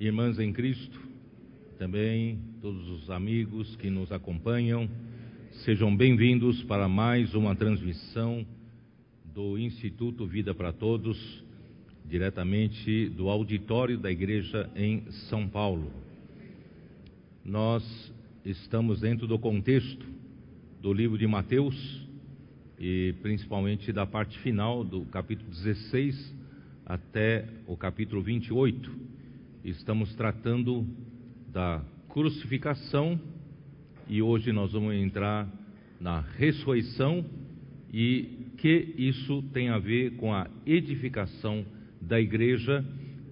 Irmãs em Cristo, também todos os amigos que nos acompanham, sejam bem-vindos para mais uma transmissão do Instituto Vida para Todos, diretamente do auditório da igreja em São Paulo. Nós estamos dentro do contexto do livro de Mateus e principalmente da parte final do capítulo 16 até o capítulo 28. Estamos tratando da crucificação e hoje nós vamos entrar na ressurreição e que isso tem a ver com a edificação da igreja,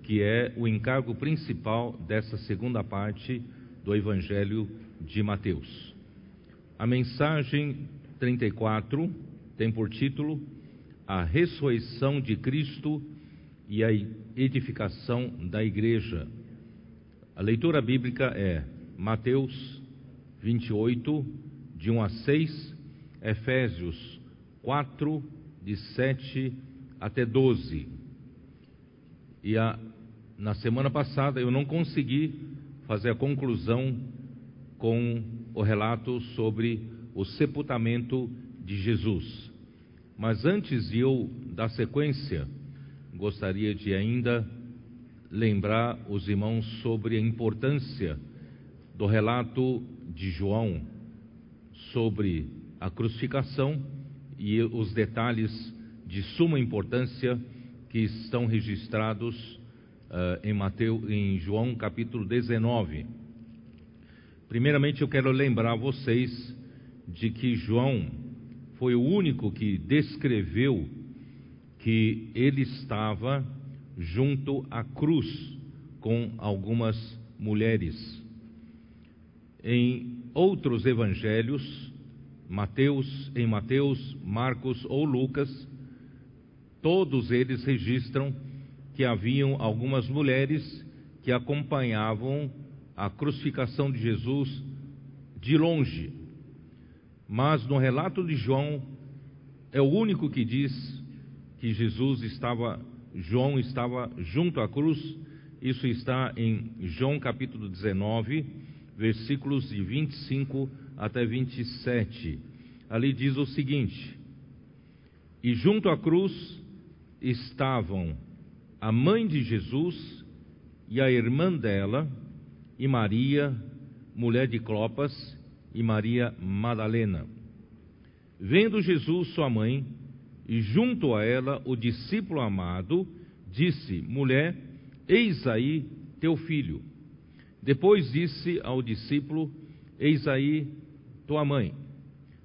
que é o encargo principal dessa segunda parte do Evangelho de Mateus. A mensagem 34 tem por título A Ressurreição de Cristo e a Edificação da Igreja. A leitura bíblica é Mateus 28, de 1 a 6, Efésios 4, de 7 até 12. E a, na semana passada eu não consegui fazer a conclusão com o relato sobre o sepultamento de Jesus. Mas antes de eu dar sequência, gostaria de ainda lembrar os irmãos sobre a importância do relato de João sobre a crucificação e os detalhes de suma importância que estão registrados uh, em Mateus, em João capítulo 19. Primeiramente, eu quero lembrar vocês de que João foi o único que descreveu que ele estava junto à cruz com algumas mulheres. Em outros evangelhos, Mateus, em Mateus, Marcos ou Lucas, todos eles registram que haviam algumas mulheres que acompanhavam a crucificação de Jesus de longe. Mas no relato de João, é o único que diz que Jesus estava, João estava junto à cruz. Isso está em João capítulo 19, versículos de 25 até 27. Ali diz o seguinte: E junto à cruz estavam a mãe de Jesus e a irmã dela, e Maria, mulher de Clopas, e Maria Madalena. Vendo Jesus sua mãe, e junto a ela o discípulo amado, disse: Mulher, eis aí teu filho. Depois disse ao discípulo: Eis aí tua mãe.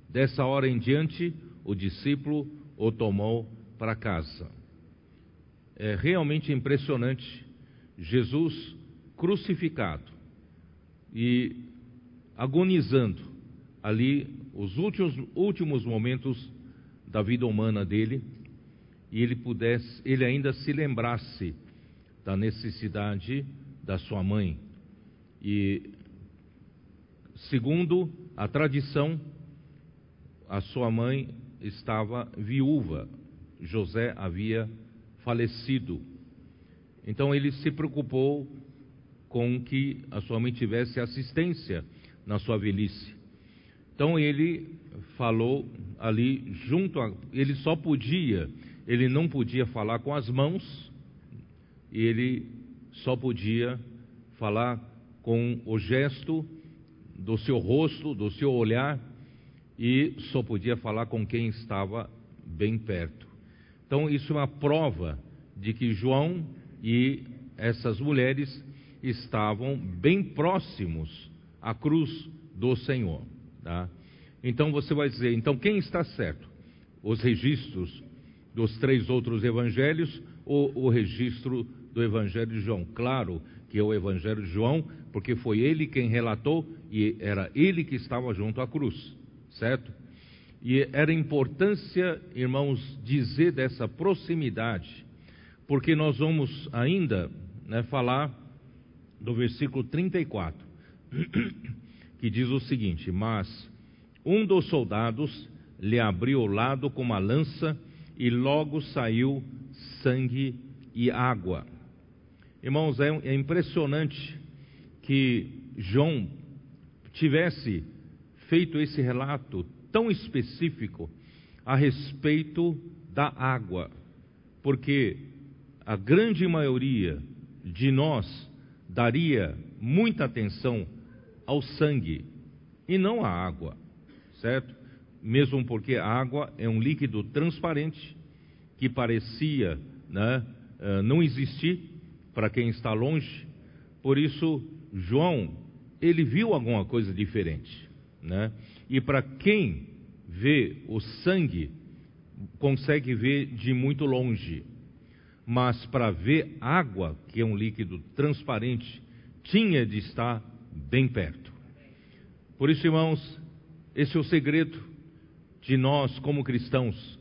Dessa hora em diante, o discípulo o tomou para casa. É realmente impressionante Jesus crucificado e agonizando ali os últimos, últimos momentos da vida humana dele e ele pudesse, ele ainda se lembrasse da necessidade da sua mãe. E segundo a tradição, a sua mãe estava viúva. José havia falecido. Então ele se preocupou com que a sua mãe tivesse assistência na sua velhice. Então ele falou ali junto a. Ele só podia, ele não podia falar com as mãos, ele só podia falar com o gesto do seu rosto, do seu olhar, e só podia falar com quem estava bem perto. Então, isso é uma prova de que João e essas mulheres estavam bem próximos à cruz do Senhor. Tá? Então você vai dizer, então quem está certo? Os registros dos três outros evangelhos ou o registro do Evangelho de João? Claro que é o Evangelho de João, porque foi ele quem relatou e era ele que estava junto à cruz, certo? E era importância, irmãos, dizer dessa proximidade, porque nós vamos ainda né, falar do versículo 34, que diz o seguinte: Mas um dos soldados lhe abriu o lado com uma lança e logo saiu sangue e água. Irmãos, é, é impressionante que João tivesse feito esse relato tão específico a respeito da água, porque a grande maioria de nós daria muita atenção ao sangue e não à água, certo? Mesmo porque a água é um líquido transparente que parecia né, eh, não existir para quem está longe, por isso João ele viu alguma coisa diferente, né? E para quem vê o sangue consegue ver de muito longe, mas para ver água, que é um líquido transparente, tinha de estar bem perto. Por isso, irmãos, esse é o segredo de nós, como cristãos.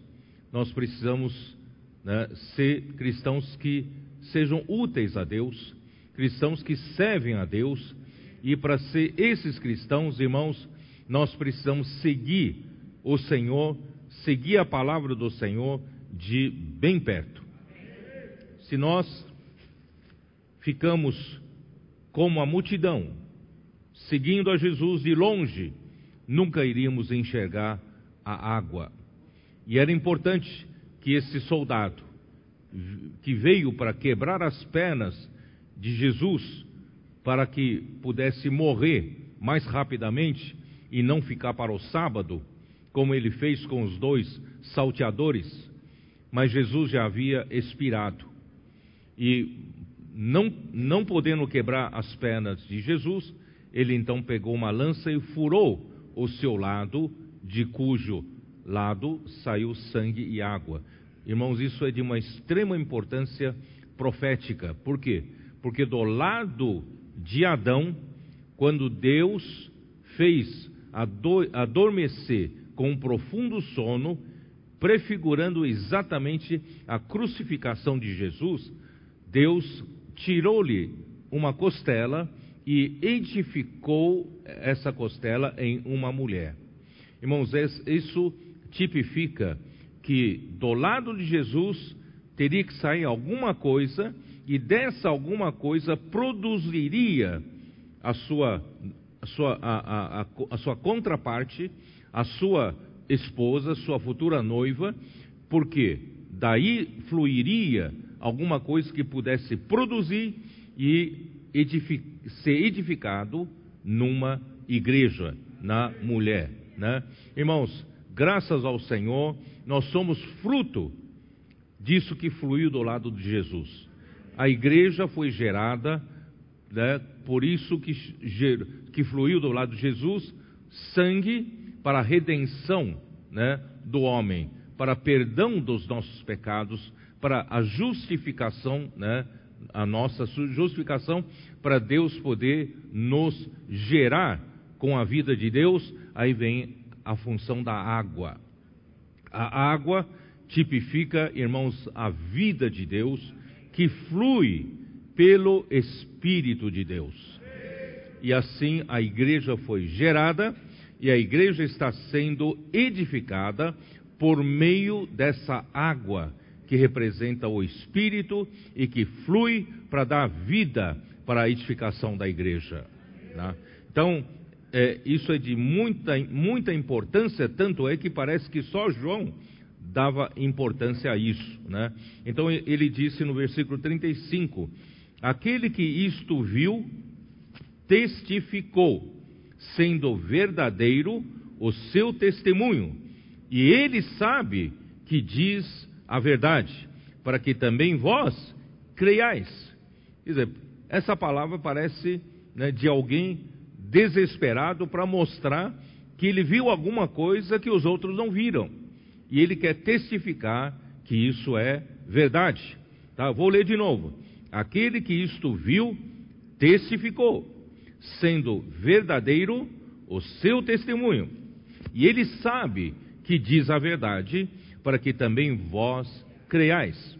Nós precisamos né, ser cristãos que sejam úteis a Deus, cristãos que servem a Deus, e para ser esses cristãos, irmãos, nós precisamos seguir o Senhor, seguir a palavra do Senhor de bem perto. Se nós ficamos como a multidão, seguindo a Jesus de longe, nunca iríamos enxergar a água. E era importante que esse soldado, que veio para quebrar as pernas de Jesus, para que pudesse morrer mais rapidamente e não ficar para o sábado, como ele fez com os dois salteadores, mas Jesus já havia expirado. E não, não podendo quebrar as pernas de Jesus, ele então pegou uma lança e furou o seu lado, de cujo lado saiu sangue e água. Irmãos, isso é de uma extrema importância profética. Por quê? Porque do lado de Adão, quando Deus fez adormecer com um profundo sono, prefigurando exatamente a crucificação de Jesus, Deus tirou-lhe uma costela e edificou essa costela em uma mulher. Irmãos, isso tipifica que do lado de Jesus teria que sair alguma coisa e dessa alguma coisa produziria a sua, a sua, a, a, a sua contraparte, a sua esposa, sua futura noiva, porque daí fluiria alguma coisa que pudesse produzir e edific, ser edificado numa igreja, na mulher. Né? Irmãos, graças ao Senhor, nós somos fruto disso que fluiu do lado de Jesus. A igreja foi gerada, né, por isso que, que fluiu do lado de Jesus sangue para a redenção né, do homem, para perdão dos nossos pecados, para a justificação, né, a nossa justificação, para Deus poder nos gerar com a vida de Deus. Aí vem a função da água. A água tipifica, irmãos, a vida de Deus que flui pelo Espírito de Deus. E assim a igreja foi gerada e a igreja está sendo edificada por meio dessa água que representa o Espírito e que flui para dar vida para a edificação da igreja. Né? Então, é, isso é de muita, muita importância, tanto é que parece que só João dava importância a isso. Né? Então ele disse no versículo 35: Aquele que isto viu, testificou, sendo verdadeiro o seu testemunho, e ele sabe que diz a verdade, para que também vós creiais. Quer dizer, essa palavra parece né, de alguém desesperado para mostrar que ele viu alguma coisa que os outros não viram e ele quer testificar que isso é verdade. Tá? Vou ler de novo. Aquele que isto viu, testificou, sendo verdadeiro o seu testemunho. E ele sabe que diz a verdade, para que também vós creiais.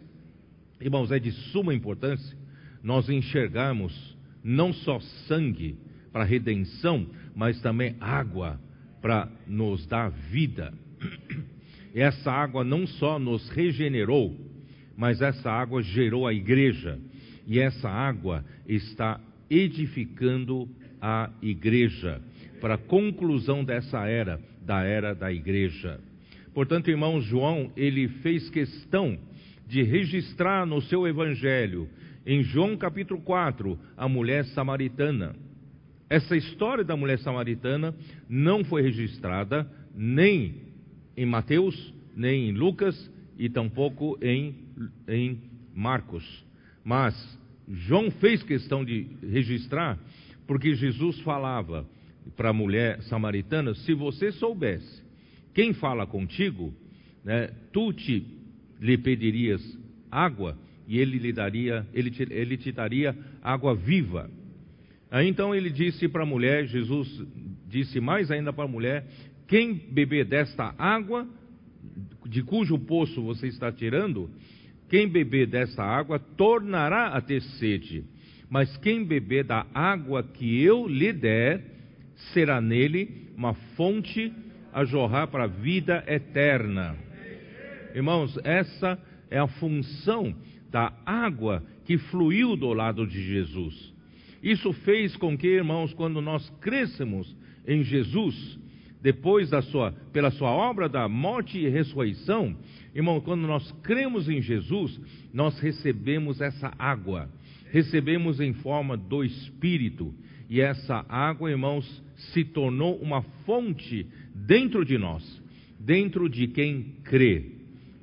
Irmãos, é de suma importância nós enxergarmos não só sangue para redenção, mas também água para nos dar vida. essa água não só nos regenerou, mas essa água gerou a igreja. e essa água está edificando a igreja, para a conclusão dessa era, da era da igreja. Portanto, irmão João, ele fez questão de registrar no seu evangelho, em João capítulo 4, a mulher samaritana. Essa história da mulher samaritana não foi registrada nem em Mateus, nem em Lucas e tampouco em, em Marcos. Mas João fez questão de registrar, porque Jesus falava para a mulher samaritana: se você soubesse quem fala contigo, né, tu te lhe pedirias água e ele lhe daria, ele te, ele te daria água viva. Aí então ele disse para a mulher, Jesus disse mais ainda para a mulher: quem beber desta água, de cujo poço você está tirando, quem beber desta água tornará a ter sede. Mas quem beber da água que eu lhe der, será nele uma fonte a jorrar para a vida eterna. Irmãos, essa é a função da água que fluiu do lado de Jesus. Isso fez com que, irmãos, quando nós crescemos em Jesus, depois da sua, pela sua obra da morte e ressurreição, irmão, quando nós cremos em Jesus, nós recebemos essa água, recebemos em forma do Espírito, e essa água, irmãos, se tornou uma fonte dentro de nós, dentro de quem crê,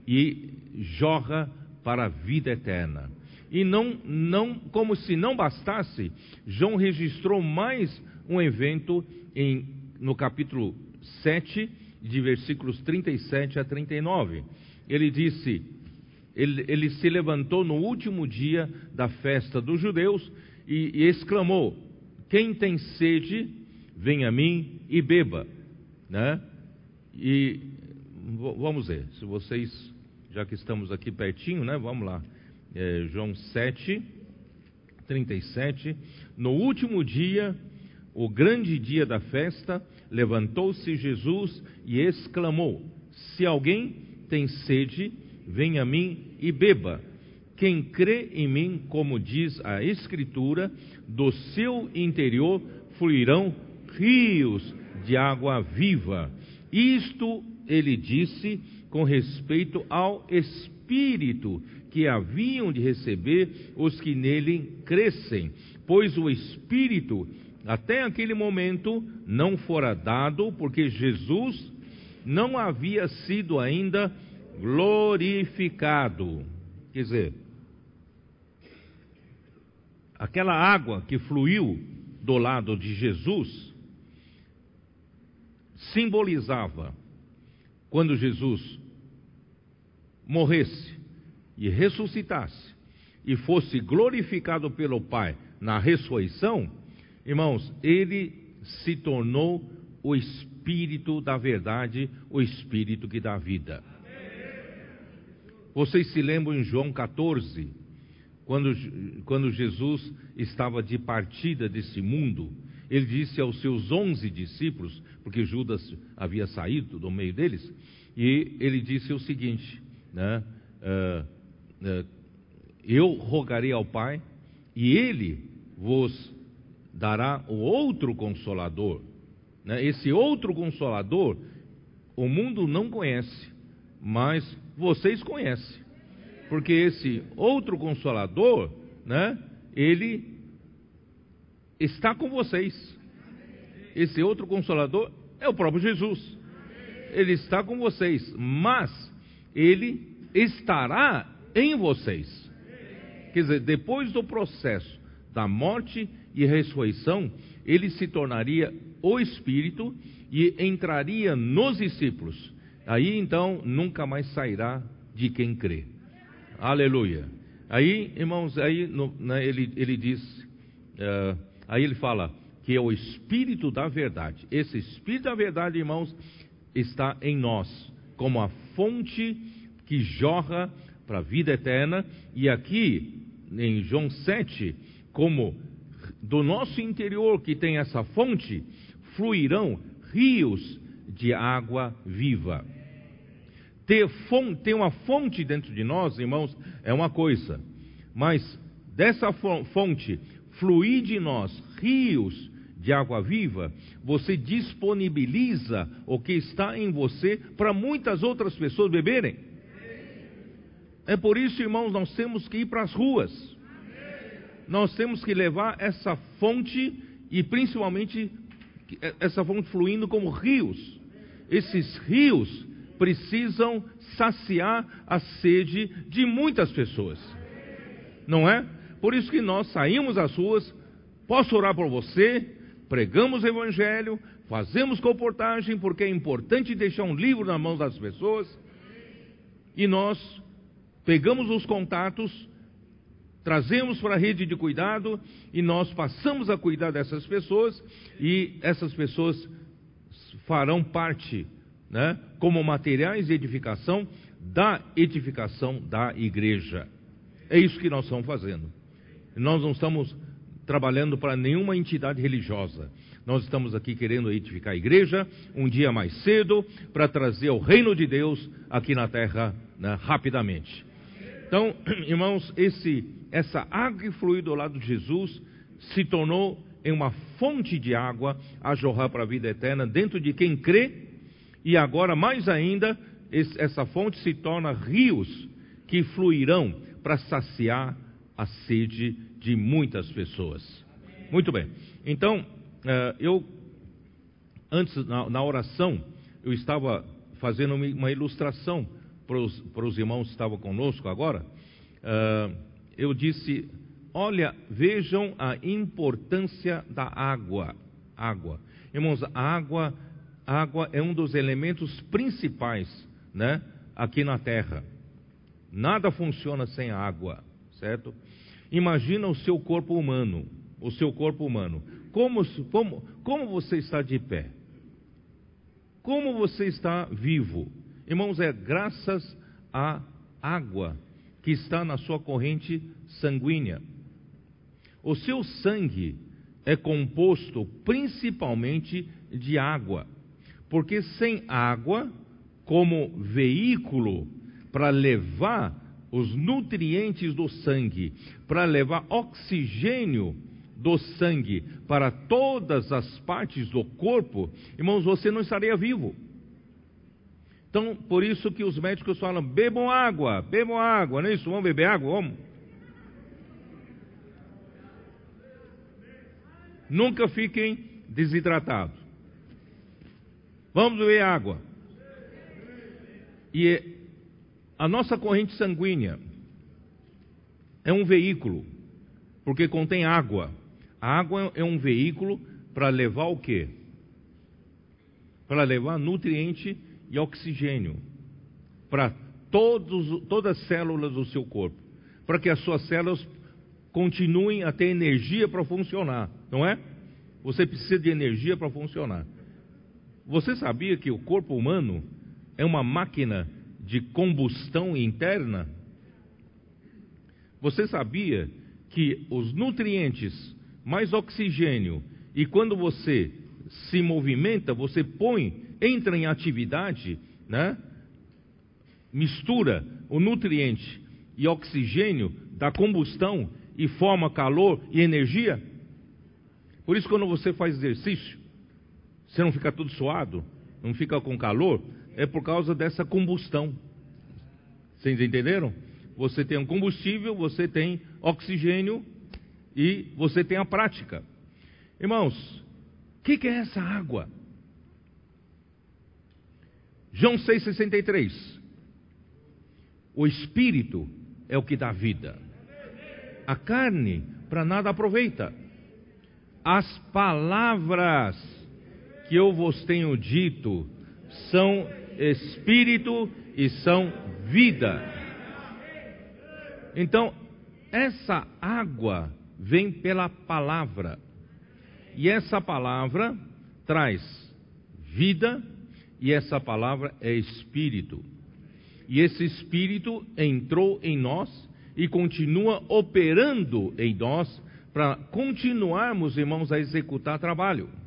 e jorra para a vida eterna. E não, não, como se não bastasse, João registrou mais um evento em, no capítulo 7, de versículos 37 a 39. Ele disse: ele, ele se levantou no último dia da festa dos judeus e, e exclamou: Quem tem sede, venha a mim e beba. Né? E vamos ver, se vocês, já que estamos aqui pertinho, né? Vamos lá. É, João 7, 37. No último dia o grande dia da festa, levantou-se Jesus e exclamou: Se alguém tem sede, venha a mim e beba. Quem crê em mim, como diz a Escritura, do seu interior fluirão rios de água viva. Isto ele disse com respeito ao Espírito que haviam de receber os que nele crescem, pois o Espírito até aquele momento não fora dado, porque Jesus não havia sido ainda glorificado. Quer dizer, aquela água que fluiu do lado de Jesus simbolizava quando Jesus morresse e ressuscitasse e fosse glorificado pelo Pai na ressurreição, Irmãos, ele se tornou o Espírito da verdade, o Espírito que dá vida. Vocês se lembram em João 14, quando, quando Jesus estava de partida desse mundo, ele disse aos seus onze discípulos, porque Judas havia saído do meio deles, e ele disse o seguinte: né, uh, uh, Eu rogarei ao Pai, e ele vos dará o outro consolador. Né? Esse outro consolador, o mundo não conhece, mas vocês conhecem. Porque esse outro consolador, né, ele está com vocês. Esse outro consolador é o próprio Jesus. Ele está com vocês, mas ele estará em vocês. Quer dizer, depois do processo da morte e ressurreição, ele se tornaria o Espírito e entraria nos discípulos. Aí então nunca mais sairá de quem crê. Aleluia. Aí, irmãos, aí no, né, ele, ele diz, uh, aí ele fala que é o Espírito da verdade. Esse Espírito da verdade, irmãos, está em nós, como a fonte que jorra para a vida eterna. E aqui, em João 7, como do nosso interior, que tem essa fonte, fluirão rios de água viva. Ter, fonte, ter uma fonte dentro de nós, irmãos, é uma coisa, mas dessa fonte fluir de nós rios de água viva, você disponibiliza o que está em você para muitas outras pessoas beberem. É por isso, irmãos, nós temos que ir para as ruas. Nós temos que levar essa fonte e principalmente essa fonte fluindo como rios. Esses rios precisam saciar a sede de muitas pessoas. Não é? Por isso que nós saímos às ruas, posso orar por você, pregamos o evangelho, fazemos comportagem, porque é importante deixar um livro na mão das pessoas, e nós pegamos os contatos, trazemos para a rede de cuidado e nós passamos a cuidar dessas pessoas e essas pessoas farão parte, né, como materiais de edificação da edificação da igreja. É isso que nós estamos fazendo. Nós não estamos trabalhando para nenhuma entidade religiosa. Nós estamos aqui querendo edificar a igreja um dia mais cedo para trazer o reino de Deus aqui na terra né, rapidamente. Então, irmãos, esse, essa água que fluiu do lado de Jesus se tornou em uma fonte de água a jorrar para a vida eterna dentro de quem crê, e agora, mais ainda, esse, essa fonte se torna rios que fluirão para saciar a sede de muitas pessoas. Muito bem. Então, eh, eu, antes, na oração, eu estava fazendo uma ilustração para os irmãos que estavam conosco agora. Eh, eu disse: olha, vejam a importância da água. Água. Irmãos, a água, água é um dos elementos principais, né, aqui na terra. Nada funciona sem água, certo? Imagina o seu corpo humano, o seu corpo humano. Como, como, como você está de pé? Como você está vivo? Irmãos, é graças à água que está na sua corrente sanguínea. O seu sangue é composto principalmente de água, porque sem água, como veículo para levar os nutrientes do sangue, para levar oxigênio do sangue para todas as partes do corpo, irmãos, você não estaria vivo. Então, por isso que os médicos falam: bebam água, bebam água, não é isso? Vamos beber água? Vamos. Nunca fiquem desidratados. Vamos beber água. E a nossa corrente sanguínea é um veículo, porque contém água. A água é um veículo para levar o quê? Para levar nutriente e oxigênio para todos, todas as células do seu corpo, para que as suas células continuem a ter energia para funcionar, não é? Você precisa de energia para funcionar. Você sabia que o corpo humano é uma máquina de combustão interna, você sabia que os nutrientes mais oxigênio e quando você se movimenta, você põe, entra em atividade, né? Mistura o nutriente e oxigênio da combustão e forma calor e energia. Por isso, quando você faz exercício, você não fica tudo suado, não fica com calor, é por causa dessa combustão. Vocês entenderam? Você tem um combustível, você tem oxigênio e você tem a prática. Irmãos, o que, que, é essa água? João 6,63. O espírito é o que dá vida. A carne para nada aproveita. As palavras que eu vos tenho dito são espírito e são vida. Então, essa água vem pela palavra. E essa palavra traz vida, e essa palavra é espírito. E esse espírito entrou em nós e continua operando em nós para continuarmos, irmãos, a executar trabalho.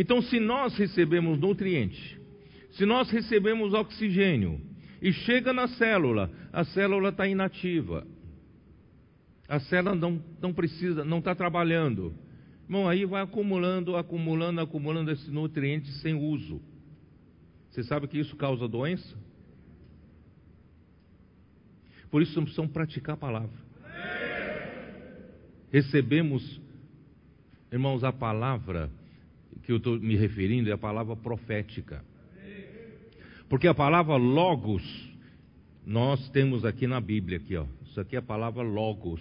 Então, se nós recebemos nutriente, se nós recebemos oxigênio e chega na célula, a célula está inativa. A célula não, não precisa, não está trabalhando. Bom, aí vai acumulando, acumulando, acumulando esses nutrientes sem uso. Você sabe que isso causa doença? Por isso precisamos praticar a palavra. Recebemos, irmãos, a palavra que eu estou me referindo é a palavra profética. Porque a palavra logos, nós temos aqui na Bíblia, aqui, ó. Isso aqui é a palavra logos.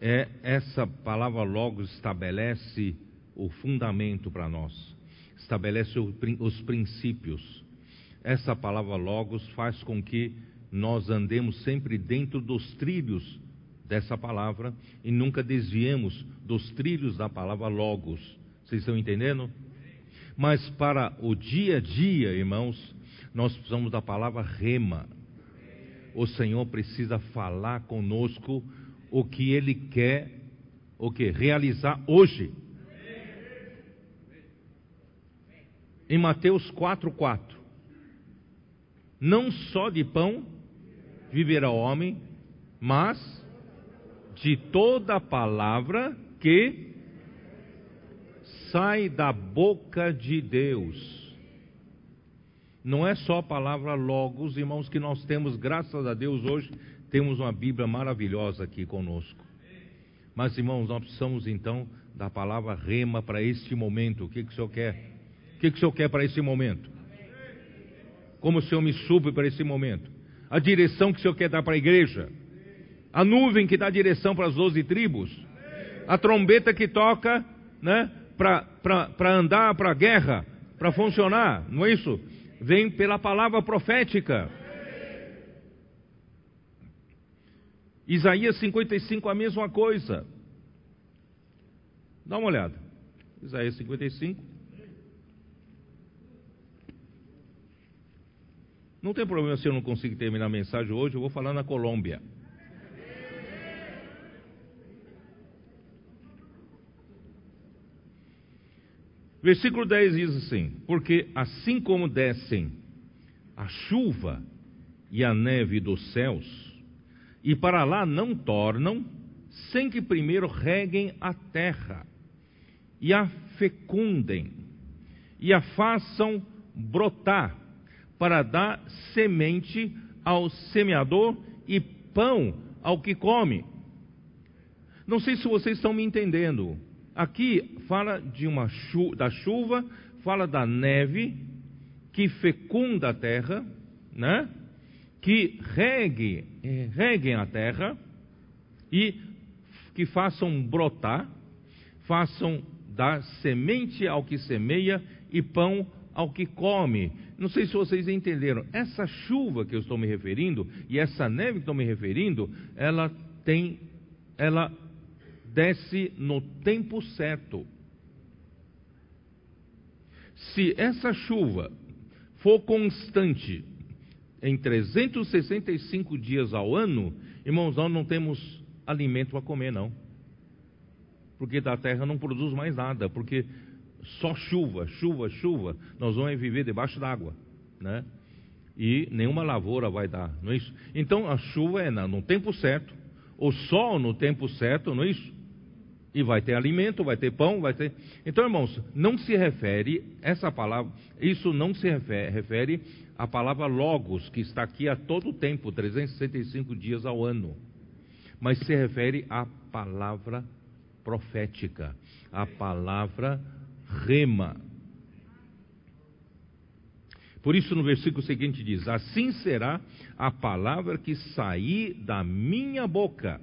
É, essa palavra logos estabelece o fundamento para nós, estabelece o, os princípios. Essa palavra logos faz com que nós andemos sempre dentro dos trilhos dessa palavra e nunca desviemos dos trilhos da palavra logos. Vocês estão entendendo? Mas para o dia a dia, irmãos, nós precisamos da palavra rema. O Senhor precisa falar conosco o que Ele quer, o que realizar hoje. Em Mateus 4:4, não só de pão viverá o homem, mas de toda palavra que sai da boca de Deus. Não é só a palavra logos, irmãos, que nós temos, graças a Deus, hoje temos uma Bíblia maravilhosa aqui conosco. Mas, irmãos, nós precisamos então da palavra rema para este momento. O que, que o Senhor quer? O que, que o Senhor quer para esse momento? Como o Senhor me supre para esse momento? A direção que o Senhor quer dar para a igreja? A nuvem que dá direção para as doze tribos? A trombeta que toca, né? Para andar para a guerra, para funcionar, não é isso? Vem pela palavra profética. Isaías 55, a mesma coisa. Dá uma olhada. Isaías 55. Não tem problema se eu não conseguir terminar a mensagem hoje, eu vou falar na Colômbia. Versículo 10 diz assim: Porque assim como descem a chuva e a neve dos céus, e para lá não tornam, sem que primeiro reguem a terra, e a fecundem, e a façam brotar, para dar semente ao semeador e pão ao que come. Não sei se vocês estão me entendendo. Aqui fala de uma chu da chuva, fala da neve que fecunda a terra, né? que regue, eh, reguem a terra e que façam brotar, façam dar semente ao que semeia e pão ao que come. Não sei se vocês entenderam. Essa chuva que eu estou me referindo e essa neve que estou me referindo, ela tem, ela desce no tempo certo. Se essa chuva for constante em 365 dias ao ano, irmãos, nós não temos alimento para comer, não. Porque da terra não produz mais nada, porque só chuva, chuva, chuva, nós vamos viver debaixo d'água, né? E nenhuma lavoura vai dar, não é isso? Então a chuva é no tempo certo, o sol no tempo certo, não é isso? E vai ter alimento, vai ter pão, vai ter. Então, irmãos, não se refere, essa palavra, isso não se refere, refere à palavra logos, que está aqui a todo tempo, 365 dias ao ano. Mas se refere à palavra profética, à palavra rema. Por isso, no versículo seguinte diz: Assim será a palavra que sair da minha boca.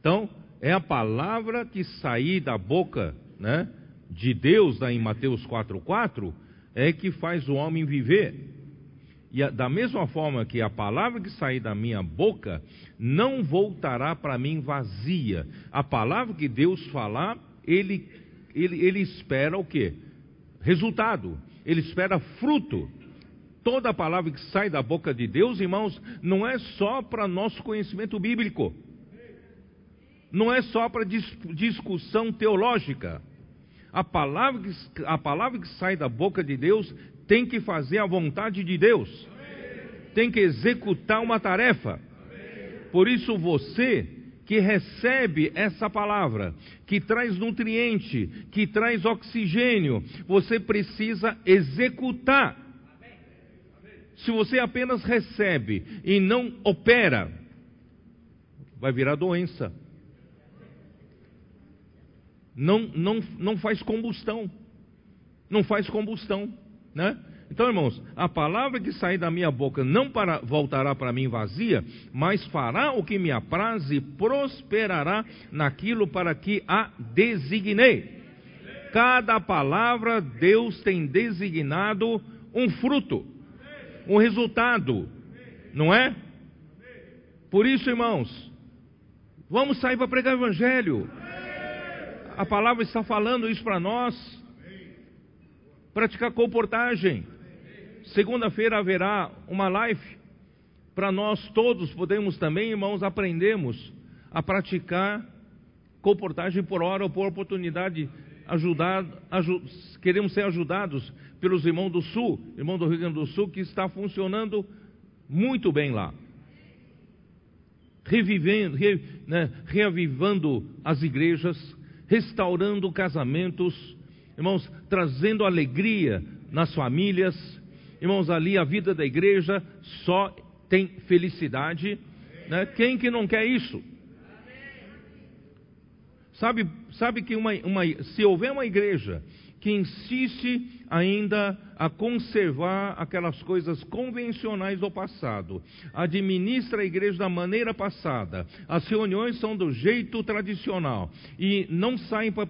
Então, é a palavra que sair da boca né, de Deus, lá em Mateus 4,4, é que faz o homem viver. E a, da mesma forma que a palavra que sair da minha boca não voltará para mim vazia. A palavra que Deus falar, ele, ele, ele espera o quê? Resultado. Ele espera fruto. Toda palavra que sai da boca de Deus, irmãos, não é só para nosso conhecimento bíblico não é só para discussão teológica. A palavra, que, a palavra que sai da boca de Deus tem que fazer a vontade de Deus, tem que executar uma tarefa. Por isso você que recebe essa palavra, que traz nutriente, que traz oxigênio, você precisa executar. Se você apenas recebe e não opera, vai virar doença. Não, não, não faz combustão. Não faz combustão, né? Então, irmãos, a palavra que sair da minha boca não para, voltará para mim vazia, mas fará o que me apraz e prosperará naquilo para que a designei. Cada palavra Deus tem designado um fruto, um resultado, não é? Por isso, irmãos, vamos sair para pregar o evangelho. A palavra está falando isso para nós. Praticar comportagem. Segunda-feira haverá uma live para nós todos podemos também, irmãos, aprendermos a praticar comportagem por hora ou por oportunidade. Ajudar, queremos ser ajudados pelos irmãos do Sul, irmão do Rio Grande do Sul, que está funcionando muito bem lá. Revivendo, re, né, reavivando as igrejas, restaurando casamentos, irmãos, trazendo alegria nas famílias, Irmãos, ali a vida da igreja só tem felicidade. Né? Quem que não quer isso? Sabe, sabe que uma, uma, se houver uma igreja que insiste ainda a conservar aquelas coisas convencionais do passado, administra a igreja da maneira passada, as reuniões são do jeito tradicional e não saem para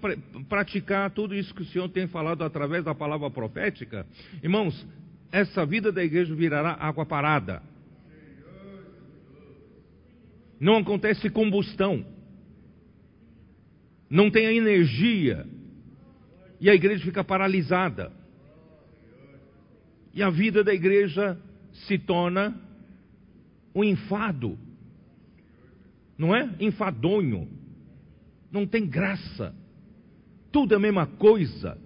praticar tudo isso que o Senhor tem falado através da palavra profética, irmãos, essa vida da igreja virará água parada. Não acontece combustão. Não tem a energia. E a igreja fica paralisada. E a vida da igreja se torna um enfado. Não é? Enfadonho. Não tem graça. Tudo é a mesma coisa.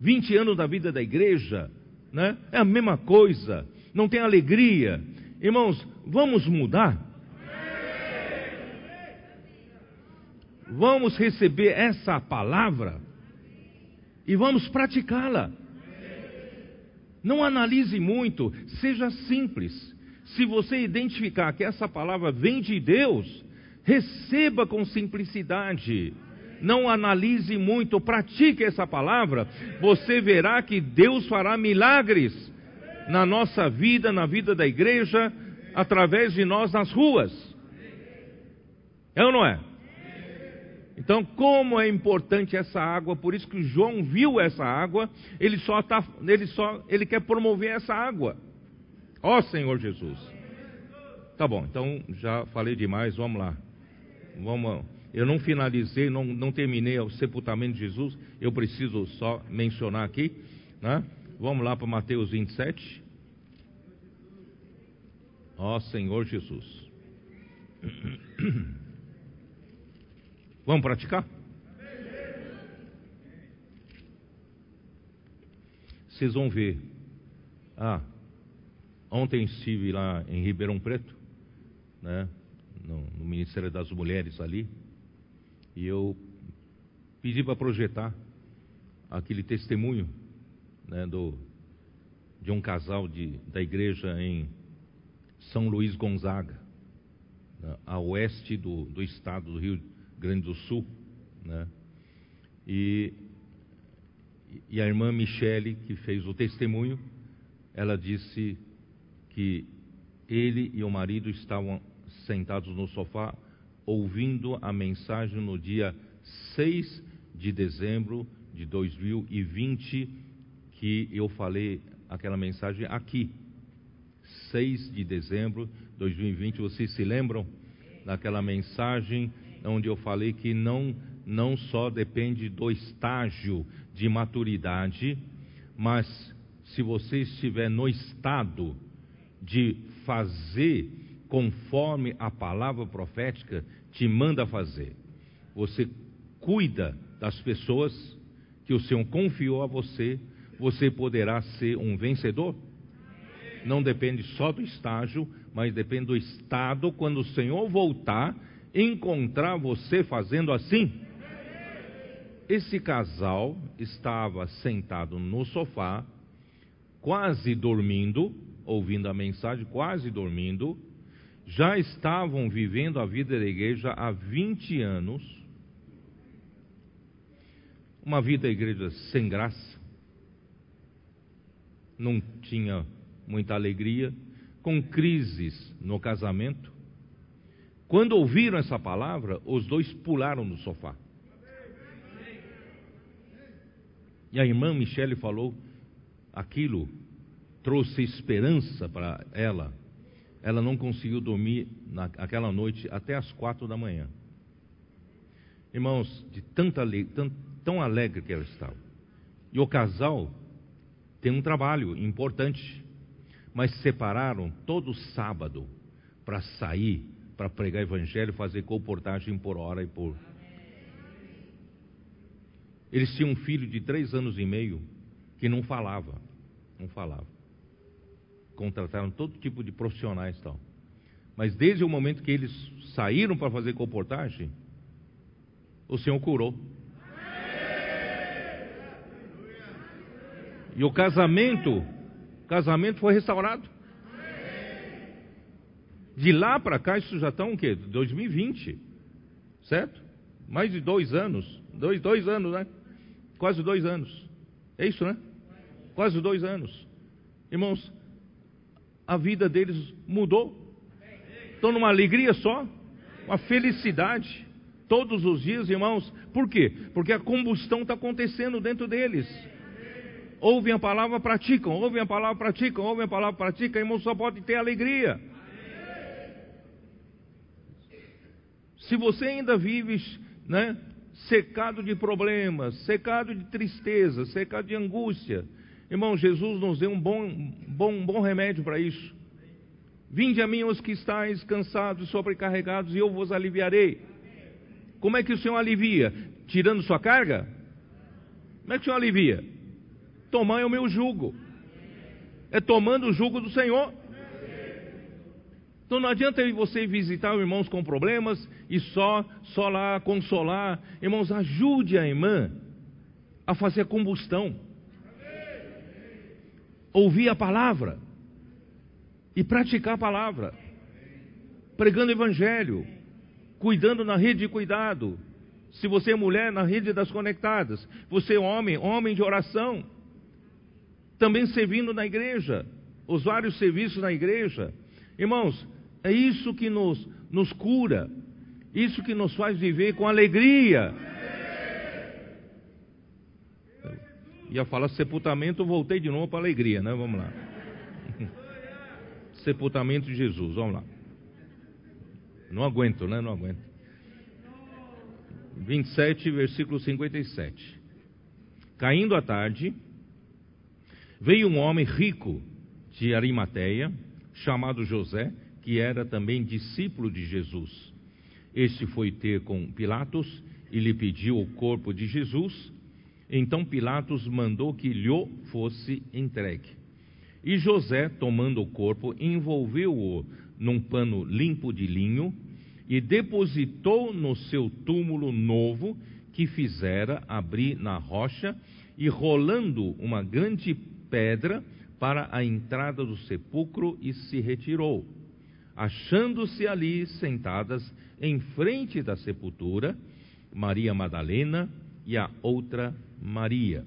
20 anos da vida da igreja, né? É a mesma coisa, não tem alegria. Irmãos, vamos mudar? Vamos receber essa palavra e vamos praticá-la. Não analise muito, seja simples. Se você identificar que essa palavra vem de Deus, receba com simplicidade não analise muito, pratique essa palavra, você verá que Deus fará milagres na nossa vida, na vida da igreja, através de nós nas ruas. É ou não é? Então, como é importante essa água, por isso que João viu essa água, ele só tá, ele só, ele quer promover essa água. Ó Senhor Jesus. Tá bom, então já falei demais, vamos lá. Vamos eu não finalizei, não, não terminei o sepultamento de Jesus, eu preciso só mencionar aqui. Né? Vamos lá para Mateus 27. Ó oh, Senhor Jesus. Vamos praticar? Vocês vão ver. Ah, ontem estive lá em Ribeirão Preto, né, no, no Ministério das Mulheres ali. E eu pedi para projetar aquele testemunho né, do, de um casal de, da igreja em São Luís Gonzaga, né, a oeste do, do estado do Rio Grande do Sul. Né, e, e a irmã Michele, que fez o testemunho, ela disse que ele e o marido estavam sentados no sofá ouvindo a mensagem no dia 6 de dezembro de 2020, que eu falei aquela mensagem aqui. 6 de dezembro de 2020, vocês se lembram daquela mensagem onde eu falei que não, não só depende do estágio de maturidade, mas se você estiver no estado de fazer conforme a palavra profética, te manda fazer. Você cuida das pessoas que o Senhor confiou a você, você poderá ser um vencedor. Não depende só do estágio, mas depende do estado quando o Senhor voltar, encontrar você fazendo assim. Esse casal estava sentado no sofá, quase dormindo, ouvindo a mensagem, quase dormindo, já estavam vivendo a vida da igreja há 20 anos, uma vida da igreja sem graça, não tinha muita alegria, com crises no casamento. Quando ouviram essa palavra, os dois pularam no sofá. E a irmã Michele falou: aquilo trouxe esperança para ela. Ela não conseguiu dormir naquela noite até as quatro da manhã. Irmãos, de tanta tão, tão alegre que ela estava. E o casal tem um trabalho importante mas separaram todo sábado para sair, para pregar evangelho, fazer comportagem por hora e por. Eles tinham um filho de três anos e meio que não falava, não falava. Contrataram todo tipo de profissionais e tal. Mas desde o momento que eles saíram para fazer comportagem, o Senhor curou. E o casamento casamento foi restaurado. De lá para cá, isso já está o quê? 2020, certo? Mais de dois anos. Dois, dois anos, né? Quase dois anos. É isso, né? Quase dois anos. Irmãos, a vida deles mudou. Estão numa alegria só, uma felicidade. Todos os dias, irmãos. Por quê? Porque a combustão está acontecendo dentro deles ouvem a palavra, praticam, ouvem a palavra, praticam, ouvem a palavra, praticam, irmão, só pode ter alegria. Se você ainda vive, né, secado de problemas, secado de tristeza, secado de angústia, irmão, Jesus nos deu um bom, bom, bom remédio para isso. Vinde a mim os que estáis cansados e sobrecarregados, e eu vos aliviarei. Como é que o Senhor alivia? Tirando sua carga? Como é que o Senhor alivia? Tomai o meu jugo. É tomando o jugo do Senhor. Então não adianta você visitar irmãos com problemas e só, só lá consolar. Irmãos, ajude a irmã a fazer combustão. Ouvir a palavra e praticar a palavra. Pregando o evangelho, cuidando na rede de cuidado. Se você é mulher, na rede das conectadas. Você é homem, homem de oração também servindo na igreja, os vários serviços na igreja. Irmãos, é isso que nos, nos cura, isso que nos faz viver com alegria. Ia falar sepultamento, voltei de novo para alegria, né? Vamos lá. Sepultamento de Jesus, vamos lá. Não aguento, né? Não aguento. 27, versículo 57. Caindo a tarde, Veio um homem rico de Arimateia, chamado José, que era também discípulo de Jesus. Este foi ter com Pilatos e lhe pediu o corpo de Jesus. Então Pilatos mandou que lhe fosse entregue. E José, tomando o corpo, envolveu-o num pano limpo de linho e depositou no seu túmulo novo que fizera abrir na rocha e rolando uma grande pedra para a entrada do sepulcro e se retirou. Achando-se ali sentadas em frente da sepultura, Maria Madalena e a outra Maria.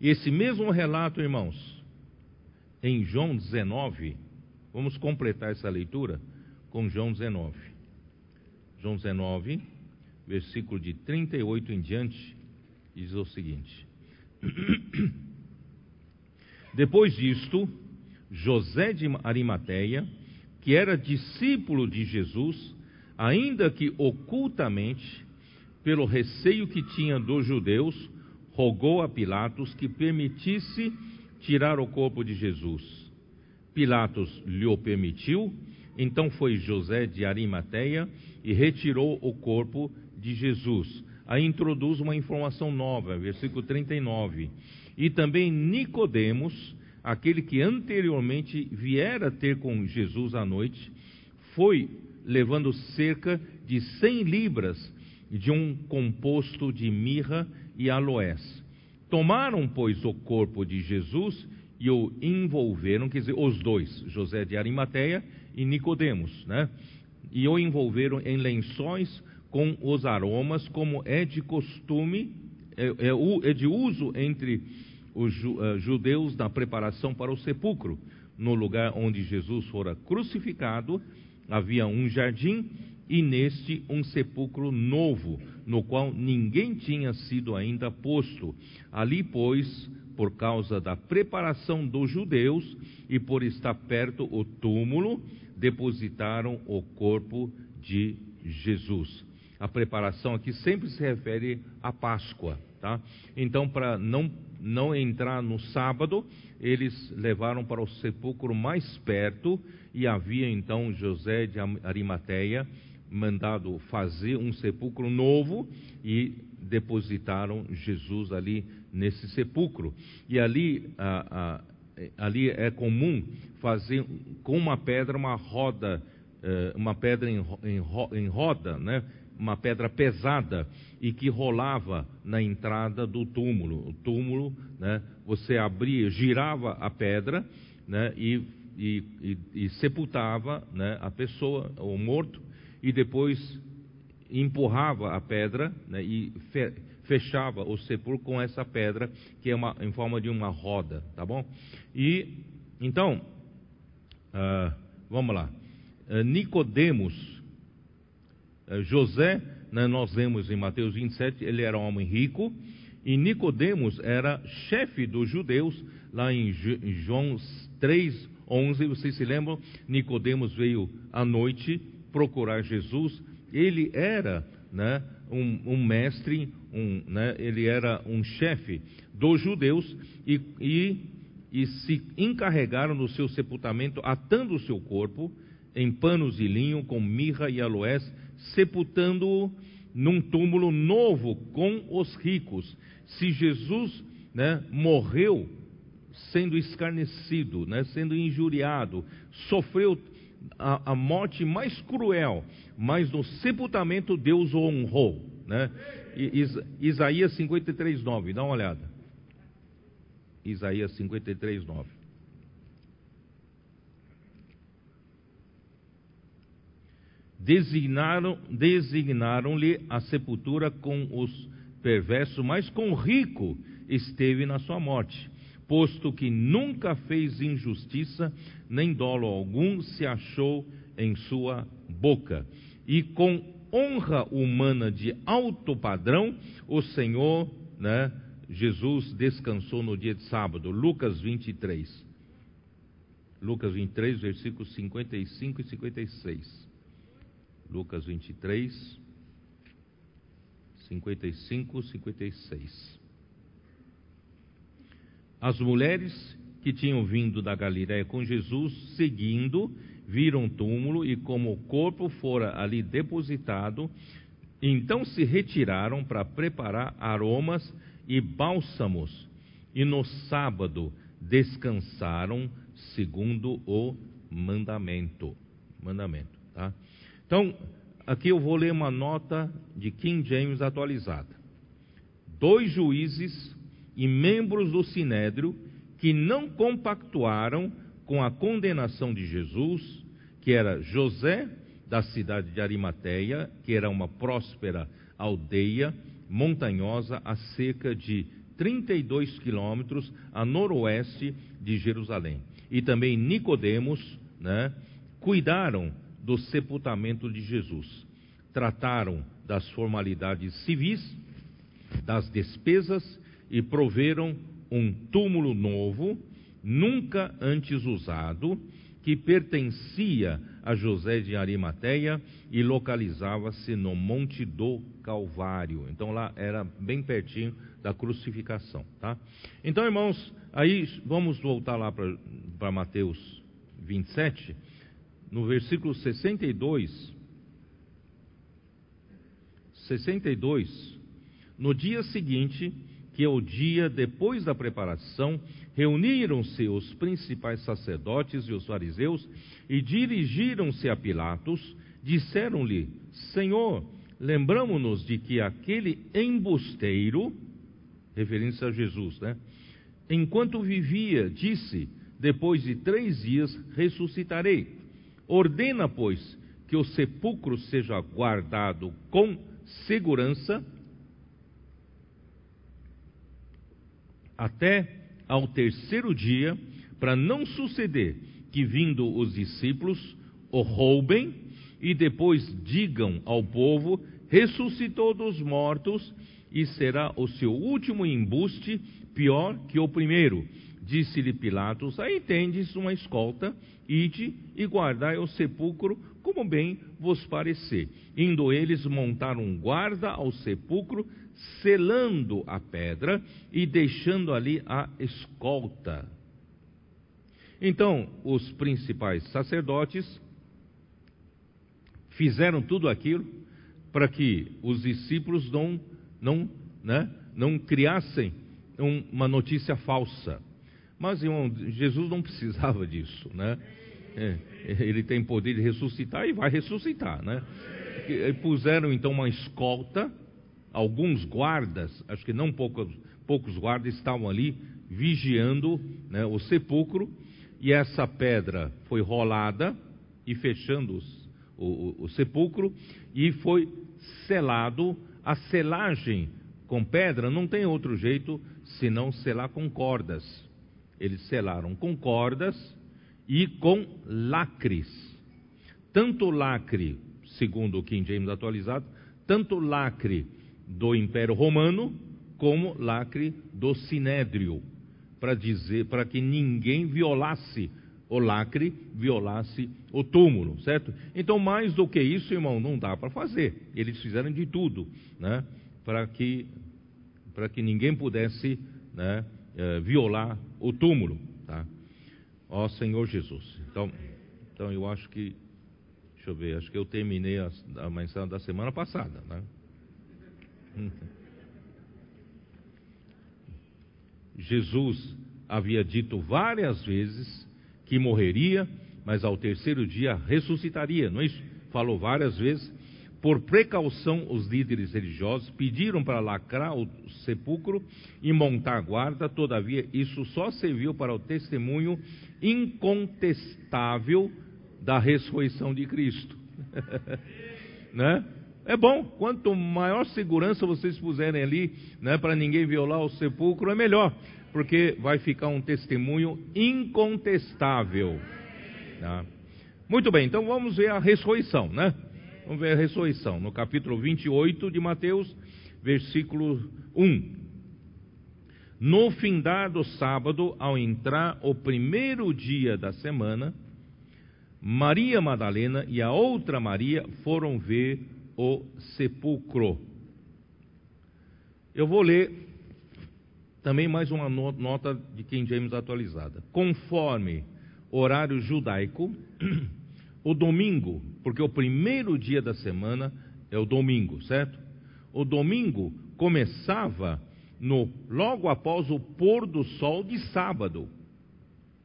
Esse mesmo relato, irmãos, em João 19, vamos completar essa leitura com João 19. João 19, versículo de 38 em diante, diz o seguinte: Depois disto, José de Arimateia, que era discípulo de Jesus, ainda que ocultamente, pelo receio que tinha dos judeus, rogou a Pilatos que permitisse tirar o corpo de Jesus. Pilatos lhe permitiu, então foi José de Arimateia e retirou o corpo de Jesus aí introduz uma informação nova, versículo 39. E também Nicodemos, aquele que anteriormente viera ter com Jesus à noite, foi levando cerca de cem libras de um composto de mirra e aloés. Tomaram, pois, o corpo de Jesus e o envolveram, quer dizer, os dois, José de Arimateia e Nicodemos, né? E o envolveram em lençóis com os aromas, como é de costume, é, é, é de uso entre os uh, judeus na preparação para o sepulcro. No lugar onde Jesus fora crucificado, havia um jardim e neste um sepulcro novo, no qual ninguém tinha sido ainda posto. Ali, pois, por causa da preparação dos judeus e por estar perto o túmulo, depositaram o corpo de Jesus. A preparação aqui sempre se refere à Páscoa, tá? Então, para não não entrar no sábado, eles levaram para o sepulcro mais perto e havia então José de Arimateia mandado fazer um sepulcro novo e depositaram Jesus ali nesse sepulcro. E ali, ali é comum fazer com uma pedra uma roda, eh, uma pedra em, em, em roda, né? Uma pedra pesada e que rolava na entrada do túmulo. O túmulo, né, você abria, girava a pedra né, e, e, e, e sepultava né, a pessoa, o morto, e depois empurrava a pedra né, e fe, fechava o sepulcro com essa pedra que é uma, em forma de uma roda, tá bom? E então, uh, vamos lá. Uh, Nicodemos, José, né, nós vemos em Mateus 27, ele era um homem rico e Nicodemos era chefe dos judeus lá em João 3, 11, vocês se lembram? Nicodemos veio à noite procurar Jesus, ele era né, um, um mestre, um, né, ele era um chefe dos judeus e, e, e se encarregaram do seu sepultamento, atando o seu corpo em panos de linho com mirra e aloés, sepultando-o num túmulo novo com os ricos. Se Jesus né, morreu sendo escarnecido, né, sendo injuriado, sofreu a, a, morte mais cruel, mas no sepultamento Deus o honrou. Né? Is, Isaías 53, 9, dá uma olhada. Isaías 53, 9. Designaram, designaram-lhe a sepultura com os perversos, mas com o rico esteve na sua morte posto que nunca fez injustiça, nem dolo algum se achou em sua boca. E com honra humana de alto padrão, o Senhor, né, Jesus descansou no dia de sábado. Lucas 23. Lucas 23, versículos 55 e 56. Lucas 23, 55 e 56. As mulheres que tinham vindo da Galiléia com Jesus, seguindo, viram o túmulo e como o corpo fora ali depositado, então se retiraram para preparar aromas e bálsamos, e no sábado descansaram segundo o mandamento. Mandamento, tá? Então, aqui eu vou ler uma nota de King James atualizada. Dois juízes e membros do sinédrio que não compactuaram com a condenação de Jesus, que era José da cidade de Arimateia, que era uma próspera aldeia montanhosa a cerca de 32 quilômetros a noroeste de Jerusalém. E também Nicodemos, né, cuidaram do sepultamento de Jesus. Trataram das formalidades civis, das despesas e proveram um túmulo novo, nunca antes usado, que pertencia a José de Arimateia e localizava-se no Monte do Calvário. Então lá era bem pertinho da crucificação, tá? Então, irmãos, aí vamos voltar lá para Mateus 27, no versículo 62. 62. No dia seguinte, que o dia depois da preparação, reuniram-se os principais sacerdotes e os fariseus e dirigiram-se a Pilatos, disseram-lhe: Senhor, lembramos-nos de que aquele embusteiro, referindo-se a Jesus, né? Enquanto vivia, disse: Depois de três dias ressuscitarei. Ordena, pois, que o sepulcro seja guardado com segurança até ao terceiro dia, para não suceder que, vindo os discípulos, o roubem e depois digam ao povo: ressuscitou dos mortos, e será o seu último embuste pior que o primeiro. Disse-lhe Pilatos: Aí tendes uma escolta, ide e guardai o sepulcro como bem vos parecer. Indo eles montar um guarda ao sepulcro, selando a pedra e deixando ali a escolta. Então, os principais sacerdotes fizeram tudo aquilo para que os discípulos não, não, né, não criassem uma notícia falsa. Mas, irmão, Jesus não precisava disso, né? É, ele tem poder de ressuscitar e vai ressuscitar, né? Puseram então uma escolta alguns guardas, acho que não poucos, poucos guardas, estavam ali vigiando né, o sepulcro, e essa pedra foi rolada e fechando os, o, o sepulcro, e foi selado. A selagem com pedra não tem outro jeito senão selar com cordas. Eles selaram com cordas e com lacres. Tanto lacre, segundo o King James atualizado, tanto lacre do Império Romano como lacre do Sinédrio, para dizer, para que ninguém violasse o lacre, violasse o túmulo, certo? Então, mais do que isso, irmão, não dá para fazer. Eles fizeram de tudo, né, para que para que ninguém pudesse, né, eh, violar o túmulo, tá? Ó Senhor Jesus. Então, então eu acho que deixa eu ver, acho que eu terminei a, a mensagem da semana passada, né? Jesus havia dito várias vezes que morreria, mas ao terceiro dia ressuscitaria, não é isso? Falou várias vezes. Por precaução, os líderes religiosos pediram para lacrar o sepulcro e montar guarda, todavia, isso só serviu para o testemunho incontestável da ressurreição de Cristo. né? É bom, quanto maior segurança vocês puserem ali, né, para ninguém violar o sepulcro, é melhor, porque vai ficar um testemunho incontestável. Tá? Muito bem, então vamos ver a ressurreição, né? Vamos ver a ressurreição, no capítulo 28 de Mateus, versículo 1. No findar do sábado, ao entrar o primeiro dia da semana, Maria Madalena e a outra Maria foram ver o sepulcro. Eu vou ler também mais uma nota de King James atualizada. Conforme horário judaico, o domingo, porque o primeiro dia da semana é o domingo, certo? O domingo começava no logo após o pôr do sol de sábado.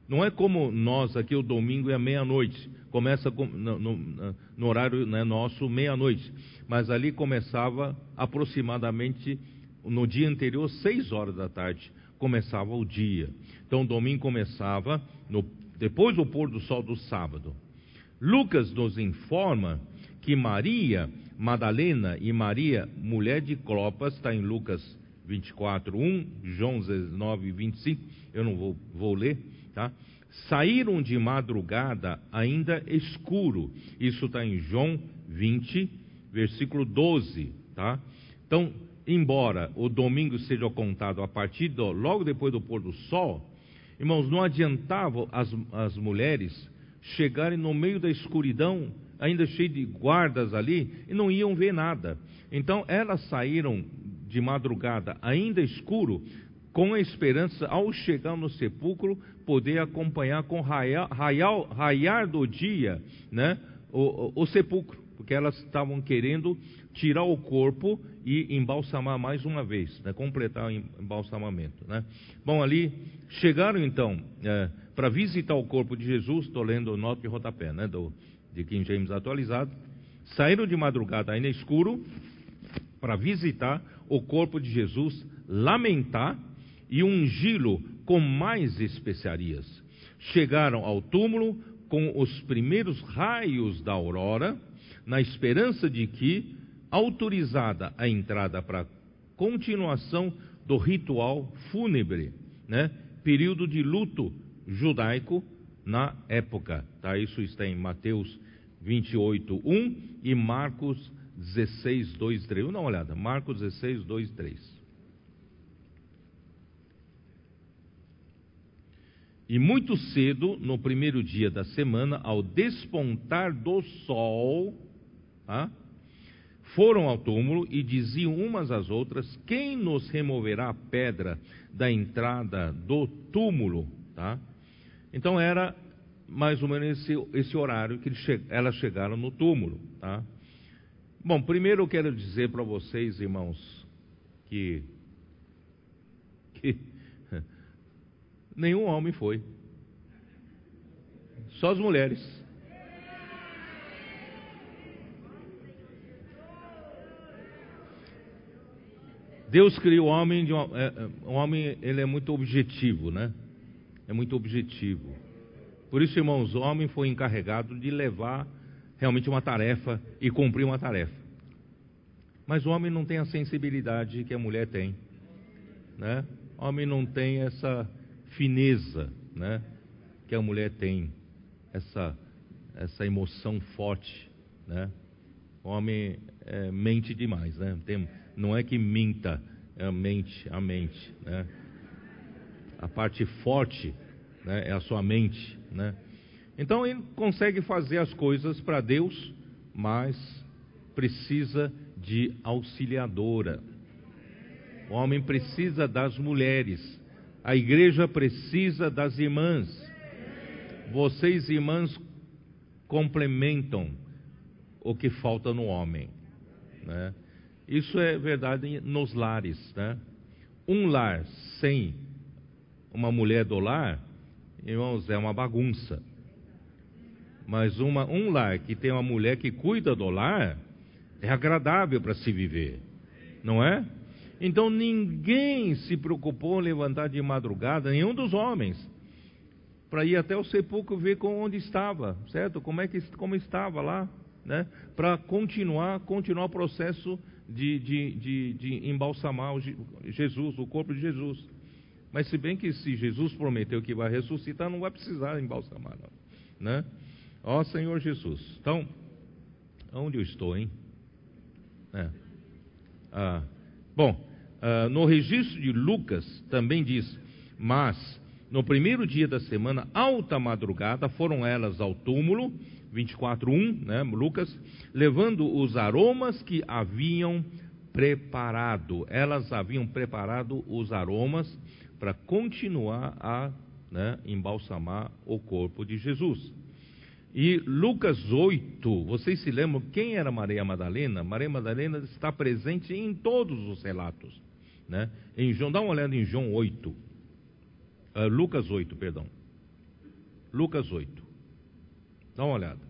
Não é como nós aqui o domingo é meia-noite começa no, no, no horário né, nosso, meia-noite. Mas ali começava aproximadamente no dia anterior, seis horas da tarde, começava o dia. Então, o domingo começava no, depois do pôr do sol do sábado. Lucas nos informa que Maria Madalena e Maria, mulher de Clopas, está em Lucas 24, 1, João 19, 25, eu não vou, vou ler, tá? saíram de madrugada ainda escuro. Isso está em João 20, versículo 12, tá? Então, embora o domingo seja contado a partir do, logo depois do pôr do sol, irmãos, não adiantava as, as mulheres chegarem no meio da escuridão, ainda cheio de guardas ali, e não iam ver nada. Então, elas saíram de madrugada ainda escuro, com a esperança, ao chegar no sepulcro, poder acompanhar com raiar, raiar, raiar do dia né, o, o, o sepulcro. Porque elas estavam querendo tirar o corpo e embalsamar mais uma vez, né? completar o embalsamamento. Né? Bom, ali chegaram então é, para visitar o corpo de Jesus, estou lendo nota de rodapé, né? Do, de King James atualizado. Saíram de madrugada ainda escuro para visitar o corpo de Jesus, lamentar e ungí-lo com mais especiarias. Chegaram ao túmulo com os primeiros raios da aurora, na esperança de que, autorizada a entrada para continuação do ritual fúnebre, né, período de luto judaico na época. Tá? Isso está em Mateus 28, 1 e Marcos 16, 2, 3. Vamos dar uma olhada. Marcos 16, 2, 3. E muito cedo, no primeiro dia da semana, ao despontar do sol, tá? foram ao túmulo e diziam umas às outras: Quem nos removerá a pedra da entrada do túmulo? Tá? Então era mais ou menos esse, esse horário que elas chegaram no túmulo. Tá? Bom, primeiro eu quero dizer para vocês, irmãos, que, que nenhum homem foi, só as mulheres. Deus criou o homem de é, é, o homem ele é muito objetivo, né? É muito objetivo. Por isso, irmãos, o homem foi encarregado de levar realmente uma tarefa e cumprir uma tarefa. Mas o homem não tem a sensibilidade que a mulher tem, né? O homem não tem essa fineza, né? Que a mulher tem, essa essa emoção forte, né? O homem é, mente demais, né? Tem, não é que minta, é a mente, a mente, né? A parte forte né? é a sua mente, né? Então ele consegue fazer as coisas para Deus, mas precisa de auxiliadora. O homem precisa das mulheres. A igreja precisa das irmãs. Vocês, irmãs, complementam o que falta no homem. Né? Isso é verdade nos lares. Né? Um lar sem uma mulher do lar, irmãos, é uma bagunça. Mas uma, um lar que tem uma mulher que cuida do lar é agradável para se viver, não é? Então ninguém se preocupou em levantar de madrugada, nenhum dos homens, para ir até o sepulcro ver com onde estava, certo? Como é que como estava lá, né? Para continuar continuar o processo de, de, de, de embalsamar Jesus, o corpo de Jesus. Mas se bem que se Jesus prometeu que vai ressuscitar, não vai precisar embalsamar, não, né? Ó Senhor Jesus. Então, onde eu estou, hein? É. Ah, bom, ah, no registro de Lucas também diz: Mas no primeiro dia da semana, alta madrugada, foram elas ao túmulo, 24:1, né, Lucas, levando os aromas que haviam preparado. Elas haviam preparado os aromas para continuar a né, embalsamar o corpo de Jesus. E Lucas 8, vocês se lembram quem era Maria Madalena? Maria Madalena está presente em todos os relatos. Né? Em João, dá uma olhada em João 8. Uh, ah, Lucas 8, perdão. Lucas 8. Dá uma olhada.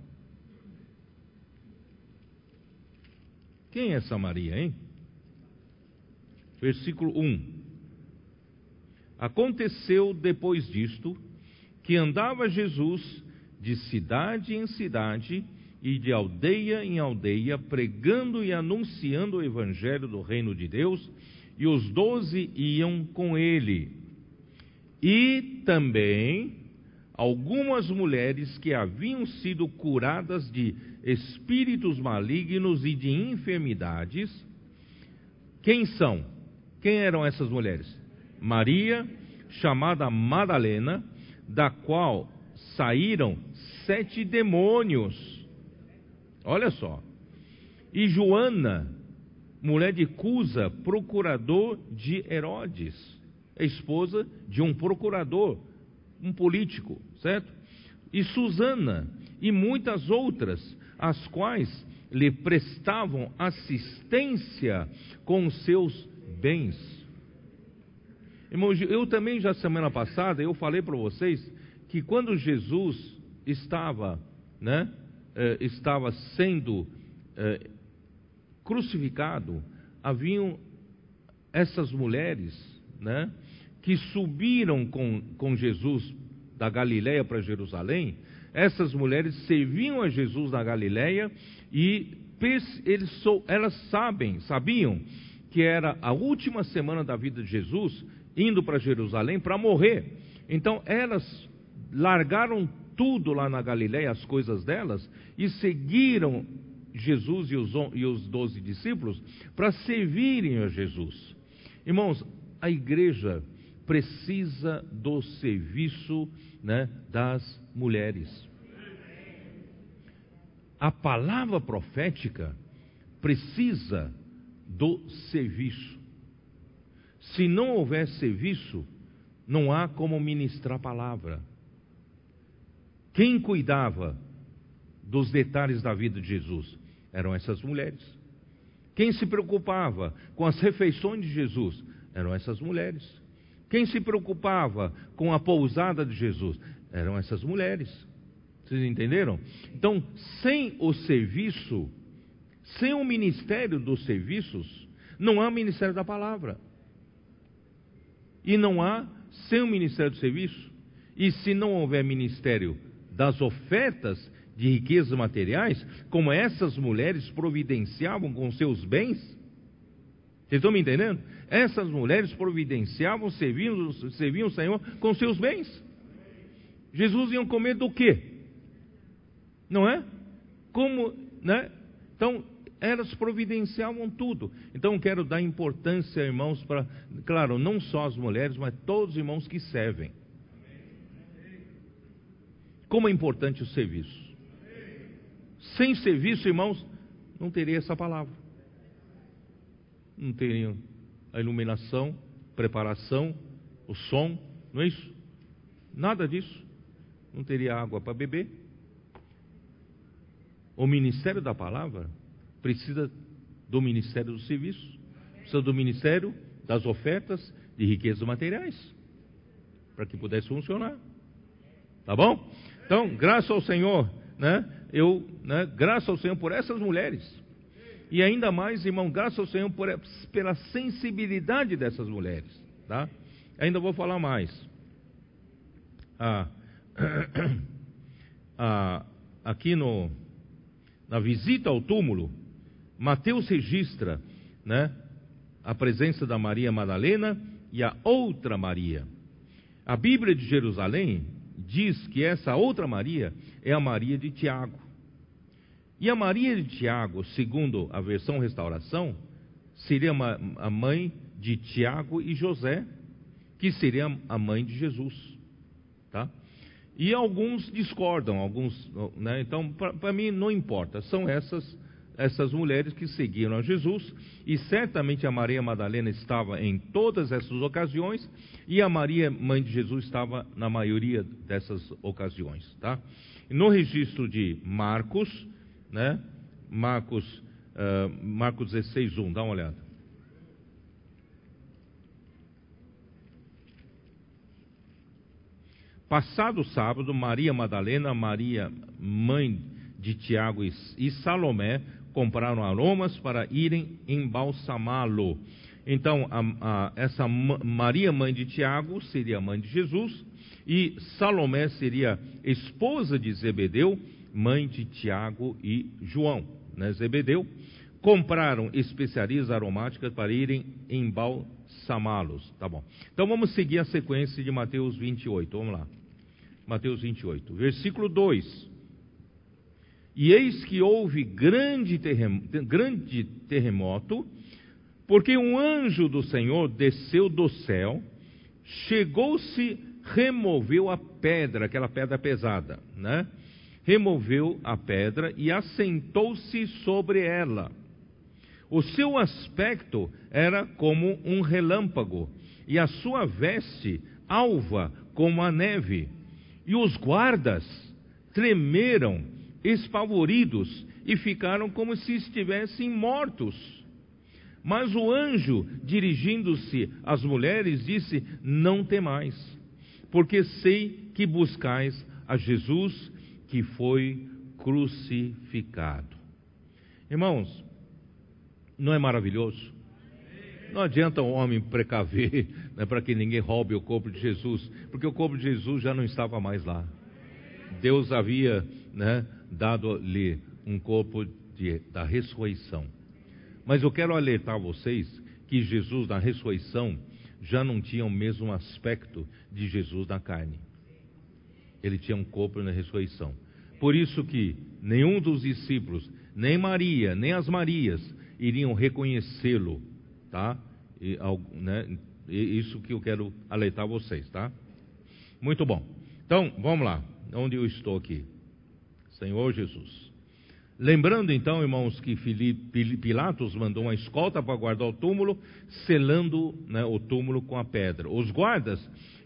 Quem é essa Maria, hein? Versículo 1. Aconteceu depois disto que andava Jesus de cidade em cidade e de aldeia em aldeia, pregando e anunciando o evangelho do reino de Deus, e os doze iam com ele. E também algumas mulheres que haviam sido curadas de espíritos malignos e de enfermidades. Quem são? Quem eram essas mulheres? Maria, chamada Madalena, da qual saíram sete demônios. Olha só. E Joana, mulher de Cusa, procurador de Herodes, esposa de um procurador, um político, certo? E Susana, e muitas outras, as quais lhe prestavam assistência com seus bens. Irmãos, eu também já semana passada eu falei para vocês que quando Jesus estava, né, eh, estava sendo eh, crucificado, haviam essas mulheres, né, que subiram com, com Jesus da Galiléia para Jerusalém. Essas mulheres serviam a Jesus na Galiléia e eles, elas sabem, sabiam que era a última semana da vida de Jesus indo para Jerusalém para morrer. Então elas largaram tudo lá na Galiléia, as coisas delas, e seguiram Jesus e os, e os doze discípulos para servirem a Jesus. Irmãos, a igreja precisa do serviço né, das mulheres. A palavra profética precisa do serviço. Se não houver serviço, não há como ministrar a palavra. Quem cuidava dos detalhes da vida de Jesus? Eram essas mulheres. Quem se preocupava com as refeições de Jesus? Eram essas mulheres. Quem se preocupava com a pousada de Jesus? Eram essas mulheres. Vocês entenderam? Então, sem o serviço, sem o ministério dos serviços, não há ministério da palavra. E não há sem o ministério do serviço. E se não houver ministério das ofertas de riquezas materiais, como essas mulheres providenciavam com seus bens, vocês estão me entendendo? Essas mulheres providenciavam, serviam, serviam o Senhor com seus bens. Jesus iam comer do quê? Não é? Como, né? Então, elas providenciavam tudo. Então, quero dar importância, irmãos, para, claro, não só as mulheres, mas todos os irmãos que servem. Como é importante o serviço. Sem serviço, irmãos, não teria essa palavra. Não teria a iluminação, preparação, o som, não é isso? Nada disso. Não teria água para beber o ministério da palavra precisa do ministério do serviço, precisa do ministério das ofertas de riquezas materiais, para que pudesse funcionar. Tá bom? Então, graças ao Senhor, né? Eu, né, graças ao Senhor por essas mulheres. E ainda mais, irmão, graças ao Senhor por, pela sensibilidade dessas mulheres, tá? Ainda vou falar mais. Ah, ah, aqui no na visita ao túmulo, Mateus registra né, a presença da Maria Madalena e a outra Maria. A Bíblia de Jerusalém diz que essa outra Maria é a Maria de Tiago. E a Maria de Tiago, segundo a versão restauração, seria a mãe de Tiago e José, que seria a mãe de Jesus. Tá? E alguns discordam, alguns, né? então para mim não importa, são essas essas mulheres que seguiram a Jesus, e certamente a Maria Madalena estava em todas essas ocasiões, e a Maria, mãe de Jesus, estava na maioria dessas ocasiões, tá? No registro de Marcos, né? Marcos, uh, Marcos 16, 1, dá uma olhada. Passado sábado, Maria Madalena, Maria, mãe de Tiago e Salomé, compraram aromas para irem embalsamá-lo. Então, a, a, essa Maria, mãe de Tiago, seria mãe de Jesus, e Salomé seria esposa de Zebedeu, mãe de Tiago e João. Né? Zebedeu compraram especiarias aromáticas para irem embalsamá-los. Tá bom. Então vamos seguir a sequência de Mateus 28. Vamos lá. Mateus 28, versículo 2. E eis que houve grande, terremoto, porque um anjo do Senhor desceu do céu, chegou-se, removeu a pedra, aquela pedra pesada, né? Removeu a pedra e assentou-se sobre ela. O seu aspecto era como um relâmpago, e a sua veste alva como a neve. E os guardas tremeram, espavoridos, e ficaram como se estivessem mortos. Mas o anjo, dirigindo-se às mulheres, disse: Não temais, porque sei que buscais a Jesus que foi crucificado. Irmãos, não é maravilhoso? Não adianta o homem precaver né, para que ninguém roube o corpo de Jesus, porque o corpo de Jesus já não estava mais lá. Deus havia né, dado-lhe um corpo de, da ressurreição. Mas eu quero alertar vocês que Jesus na ressurreição já não tinha o mesmo aspecto de Jesus na carne. Ele tinha um corpo na ressurreição. Por isso que nenhum dos discípulos, nem Maria, nem as Marias, iriam reconhecê-lo, tá? E, né, isso que eu quero alertar vocês, tá? Muito bom. Então, vamos lá. Onde eu estou aqui? Senhor Jesus. Lembrando então, irmãos, que Filipe, Pilatos mandou uma escolta para guardar o túmulo, selando né, o túmulo com a pedra. Os guardas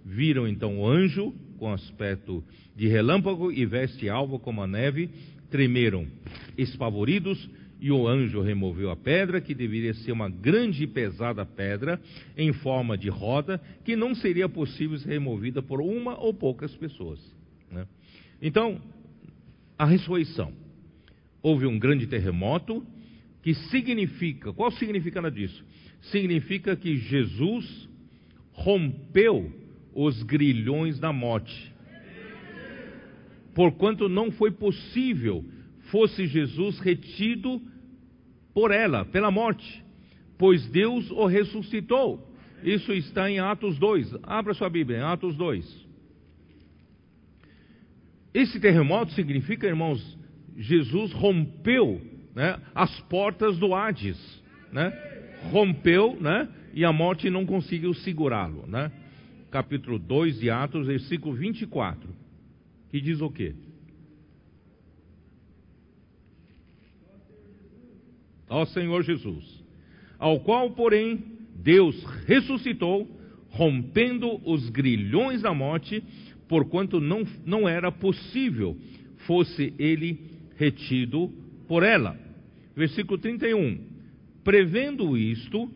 viram então o anjo com aspecto de relâmpago e veste alva como a neve, tremeram, espavoridos, e o anjo removeu a pedra, que deveria ser uma grande e pesada pedra, em forma de roda, que não seria possível ser removida por uma ou poucas pessoas. Né? Então, a ressurreição. Houve um grande terremoto, que significa, qual o significado disso? Significa que Jesus rompeu os grilhões da morte. Porquanto não foi possível fosse Jesus retido por ela, pela morte, pois Deus o ressuscitou. Isso está em Atos 2. Abra sua Bíblia, Atos 2. Esse terremoto significa, irmãos, Jesus rompeu né, as portas do Hades, né? rompeu, né, e a morte não conseguiu segurá-lo. Né? Capítulo 2 de Atos, versículo 24, que diz o quê? ao Senhor Jesus, ao qual, porém, Deus ressuscitou, rompendo os grilhões da morte, porquanto não, não era possível fosse ele retido por ela. Versículo 31. Prevendo isto,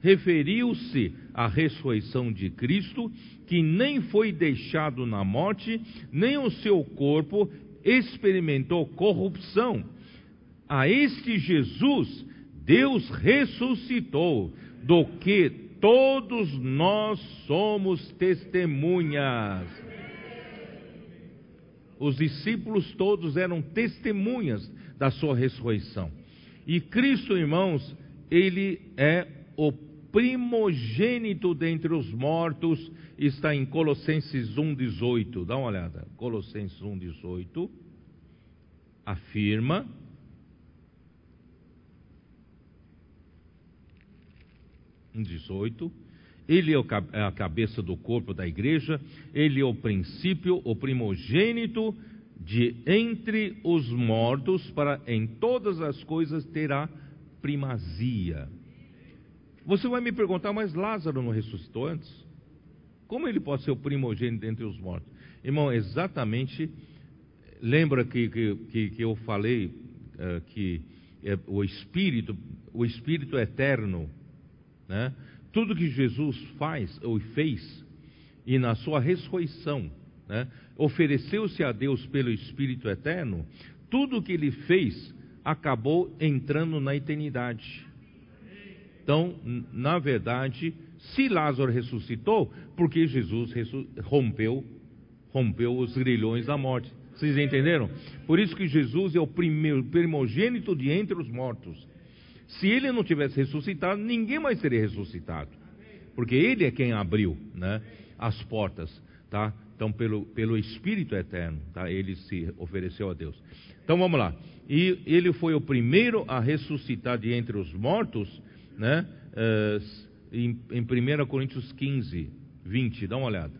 referiu-se à ressurreição de Cristo, que nem foi deixado na morte, nem o seu corpo experimentou corrupção a este Jesus Deus ressuscitou, do que todos nós somos testemunhas. Os discípulos todos eram testemunhas da sua ressurreição. E Cristo, irmãos, ele é o primogênito dentre os mortos, está em Colossenses 1,18. Dá uma olhada. Colossenses 1,18 afirma 18. Ele é, é a cabeça do corpo da igreja, ele é o princípio, o primogênito de entre os mortos, para em todas as coisas terá primazia. Você vai me perguntar, mas Lázaro não ressuscitou antes? Como ele pode ser o primogênito entre os mortos? Irmão, exatamente, lembra que, que, que eu falei uh, que é, o Espírito, o Espírito eterno, né? Tudo que Jesus faz ou fez, e na sua ressurreição, né? ofereceu-se a Deus pelo Espírito Eterno, tudo que ele fez acabou entrando na eternidade. Então, na verdade, se Lázaro ressuscitou, porque Jesus rompeu, rompeu os grilhões da morte. Vocês entenderam? Por isso que Jesus é o primeiro primogênito de entre os mortos. Se ele não tivesse ressuscitado, ninguém mais teria ressuscitado. Porque ele é quem abriu né, as portas, tá? Então, pelo, pelo Espírito Eterno, tá? ele se ofereceu a Deus. Então, vamos lá. E ele foi o primeiro a ressuscitar de entre os mortos, né? Uh, em, em 1 Coríntios 15, 20. Dá uma olhada.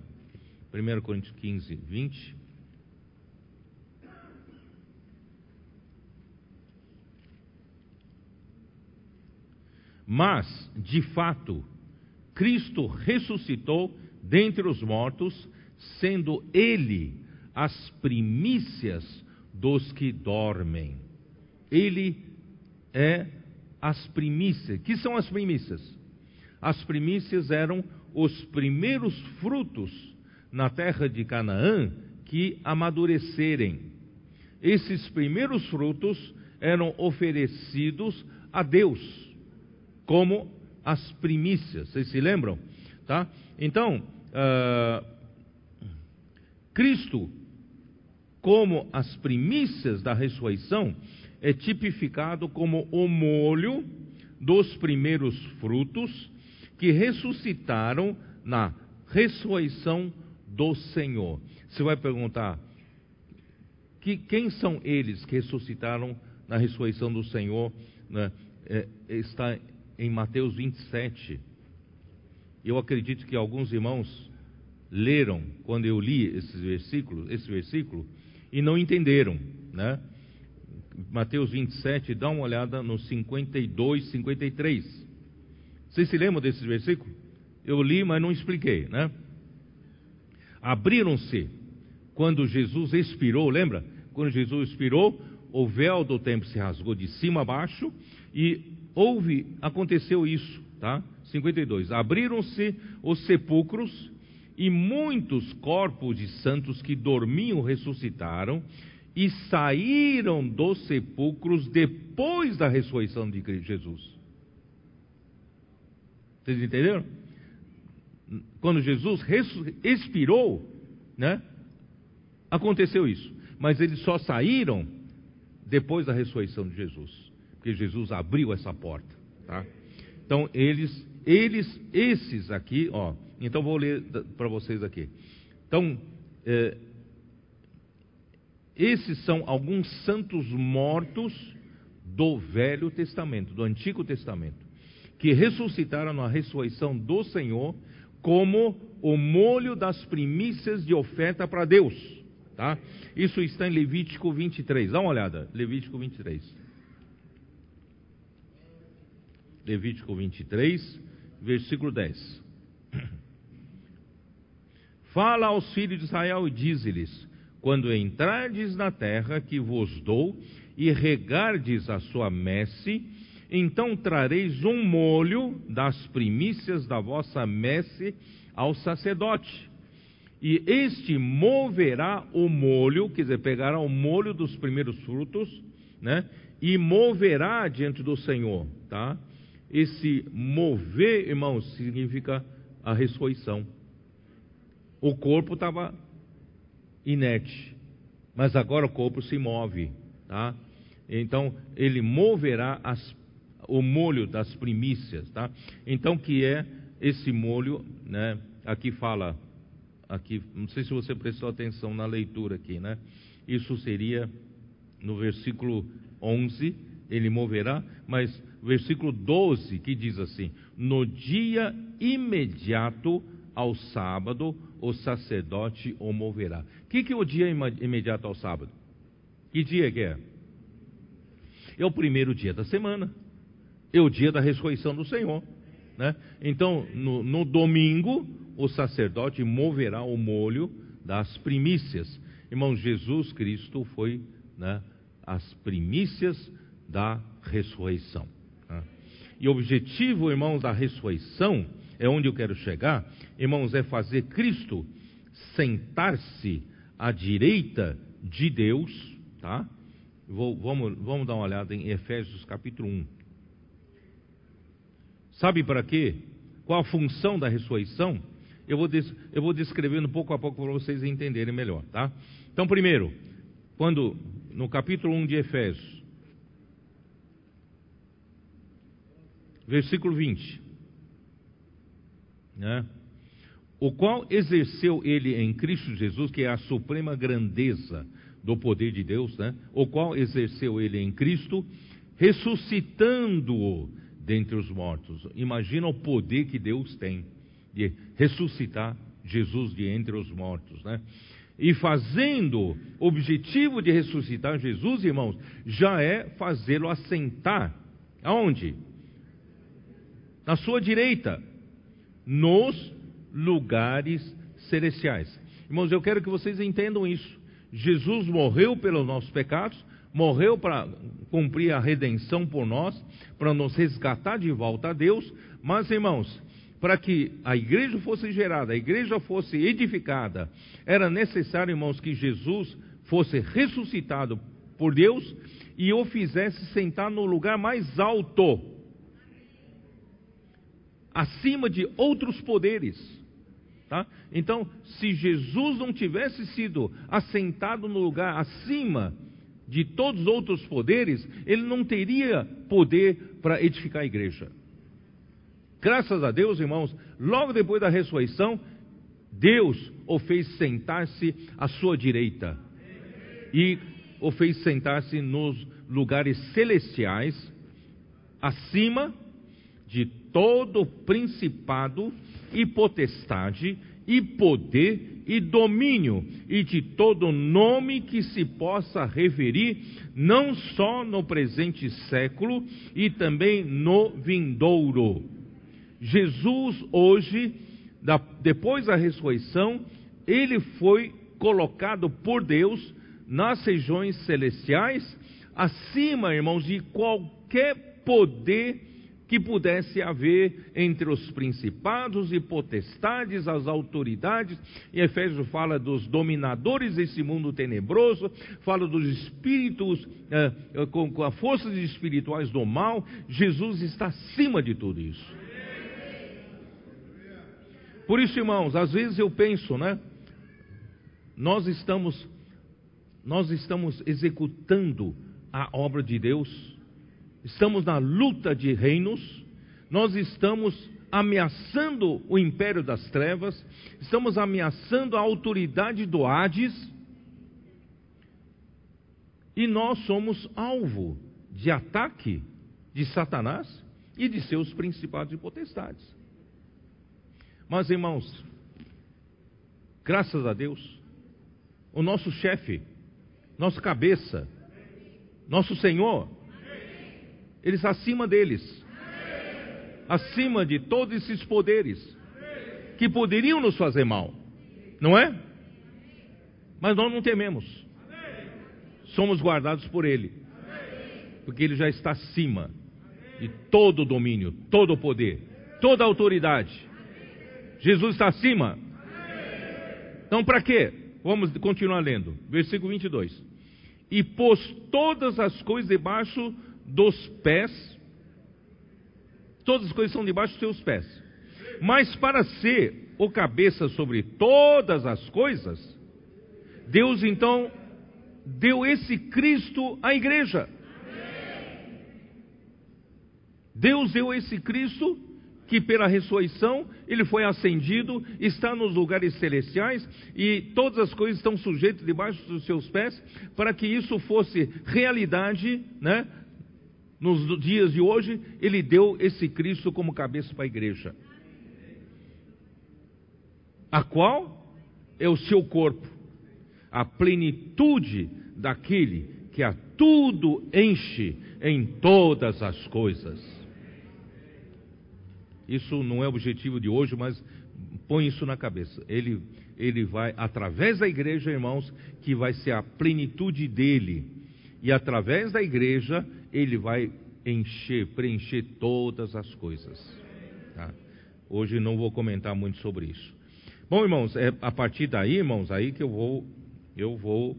1 Coríntios 15, 20. Mas, de fato, Cristo ressuscitou dentre os mortos, sendo Ele as primícias dos que dormem. ele é as primícias. Que são as primícias? As primícias eram os primeiros frutos na terra de Canaã que amadurecerem. Esses primeiros frutos eram oferecidos a Deus como as primícias. Vocês se lembram? Tá? Então, uh, Cristo, como as primícias da ressurreição, é tipificado como o molho dos primeiros frutos que ressuscitaram na ressurreição do Senhor. Você vai perguntar: que, quem são eles que ressuscitaram na ressurreição do Senhor? Né? É, está em Mateus 27. Eu acredito que alguns irmãos leram quando eu li esses versículos, esse versículo e não entenderam, né? Mateus 27, dá uma olhada no 52, 53. Vocês se lembram desse versículo? Eu li, mas não expliquei, né? Abriram-se quando Jesus expirou, lembra? Quando Jesus expirou, o véu do templo se rasgou de cima a baixo e houve, aconteceu isso, tá? 52. Abriram-se os sepulcros e muitos corpos de santos que dormiam ressuscitaram e saíram dos sepulcros depois da ressurreição de Jesus. Vocês entenderam? Quando Jesus expirou, né? Aconteceu isso. Mas eles só saíram depois da ressurreição de Jesus, porque Jesus abriu essa porta, tá? Então eles, eles, esses aqui, ó. Então vou ler para vocês aqui. Então é, esses são alguns santos mortos do Velho Testamento, do Antigo Testamento, que ressuscitaram na ressurreição do Senhor como o molho das primícias de oferta para Deus. Tá? Isso está em Levítico 23. Dá uma olhada, Levítico 23. Levítico 23, versículo 10. Fala aos filhos de Israel e diz-lhes: quando entrardes na terra que vos dou e regardes a sua messe, então trareis um molho das primícias da vossa messe ao sacerdote. E este moverá o molho, quer dizer, pegará o molho dos primeiros frutos, né? E moverá diante do Senhor, tá? Esse mover, irmãos, significa a ressurreição. O corpo estava inerte, mas agora o corpo se move, tá? Então ele moverá as, o molho das primícias, tá? Então que é esse molho, né? Aqui fala, aqui, não sei se você prestou atenção na leitura aqui, né? Isso seria no versículo 11, ele moverá, mas versículo 12 que diz assim: no dia imediato ao sábado o sacerdote o moverá. O que, que é o dia imediato ao sábado? Que dia que é? É o primeiro dia da semana. É o dia da ressurreição do Senhor. Né? Então, no, no domingo, o sacerdote moverá o molho das primícias. Irmão, Jesus Cristo foi né, as primícias da ressurreição. E objetivo, irmãos, da ressurreição é onde eu quero chegar, irmãos, é fazer Cristo sentar-se à direita de Deus, tá? Vou, vamos, vamos dar uma olhada em Efésios capítulo 1. Sabe para quê? Qual a função da ressurreição? Eu vou, des, eu vou descrevendo pouco a pouco para vocês entenderem melhor, tá? Então, primeiro, quando no capítulo 1 de Efésios, versículo 20 né? o qual exerceu ele em Cristo Jesus, que é a suprema grandeza do poder de Deus, né? o qual exerceu ele em Cristo, ressuscitando-o dentre os mortos. Imagina o poder que Deus tem de ressuscitar Jesus de entre os mortos, né? E fazendo o objetivo de ressuscitar Jesus, irmãos, já é fazê-lo assentar. Aonde? Na sua direita nos lugares celestiais. Irmãos, eu quero que vocês entendam isso. Jesus morreu pelos nossos pecados, morreu para cumprir a redenção por nós, para nos resgatar de volta a Deus, mas irmãos, para que a igreja fosse gerada, a igreja fosse edificada, era necessário, irmãos, que Jesus fosse ressuscitado por Deus e o fizesse sentar no lugar mais alto, acima de outros poderes. Tá? Então, se Jesus não tivesse sido assentado no lugar acima de todos os outros poderes, ele não teria poder para edificar a igreja. Graças a Deus, irmãos, logo depois da ressurreição, Deus o fez sentar-se à sua direita e o fez sentar-se nos lugares celestiais, acima de todo principado e potestade e poder e domínio e de todo nome que se possa referir, não só no presente século e também no vindouro. Jesus hoje, depois da ressurreição, ele foi colocado por Deus nas regiões celestiais, acima, irmãos, de qualquer poder que pudesse haver entre os principados e potestades, as autoridades. E Efésios fala dos dominadores desse mundo tenebroso, fala dos espíritos eh, com, com as forças espirituais do mal. Jesus está acima de tudo isso. Por isso, irmãos, às vezes eu penso, né? Nós estamos nós estamos executando a obra de Deus, estamos na luta de reinos, nós estamos ameaçando o império das trevas, estamos ameaçando a autoridade do Hades, e nós somos alvo de ataque de Satanás e de seus principados e potestades. Mas irmãos, graças a Deus, o nosso chefe nosso cabeça, nosso Senhor. Ele está acima deles, acima de todos esses poderes que poderiam nos fazer mal, não é? Mas nós não tememos, somos guardados por Ele, porque Ele já está acima de todo domínio, todo o poder, toda autoridade. Jesus está acima. Então, para quê? Vamos continuar lendo. Versículo 22 e pôs todas as coisas debaixo dos pés. Todas as coisas são debaixo dos seus pés. Mas para ser o cabeça sobre todas as coisas, Deus então deu esse Cristo à igreja. Deus deu esse Cristo que pela ressurreição ele foi ascendido, está nos lugares celestiais e todas as coisas estão sujeitas debaixo dos seus pés, para que isso fosse realidade, né? Nos dias de hoje, ele deu esse Cristo como cabeça para a igreja. A qual é o seu corpo, a plenitude daquele que a tudo enche em todas as coisas. Isso não é objetivo de hoje, mas põe isso na cabeça. Ele, ele vai, através da igreja, irmãos, que vai ser a plenitude dele. E através da igreja, ele vai encher, preencher todas as coisas. Tá? Hoje não vou comentar muito sobre isso. Bom, irmãos, é a partir daí, irmãos, aí que eu vou, eu vou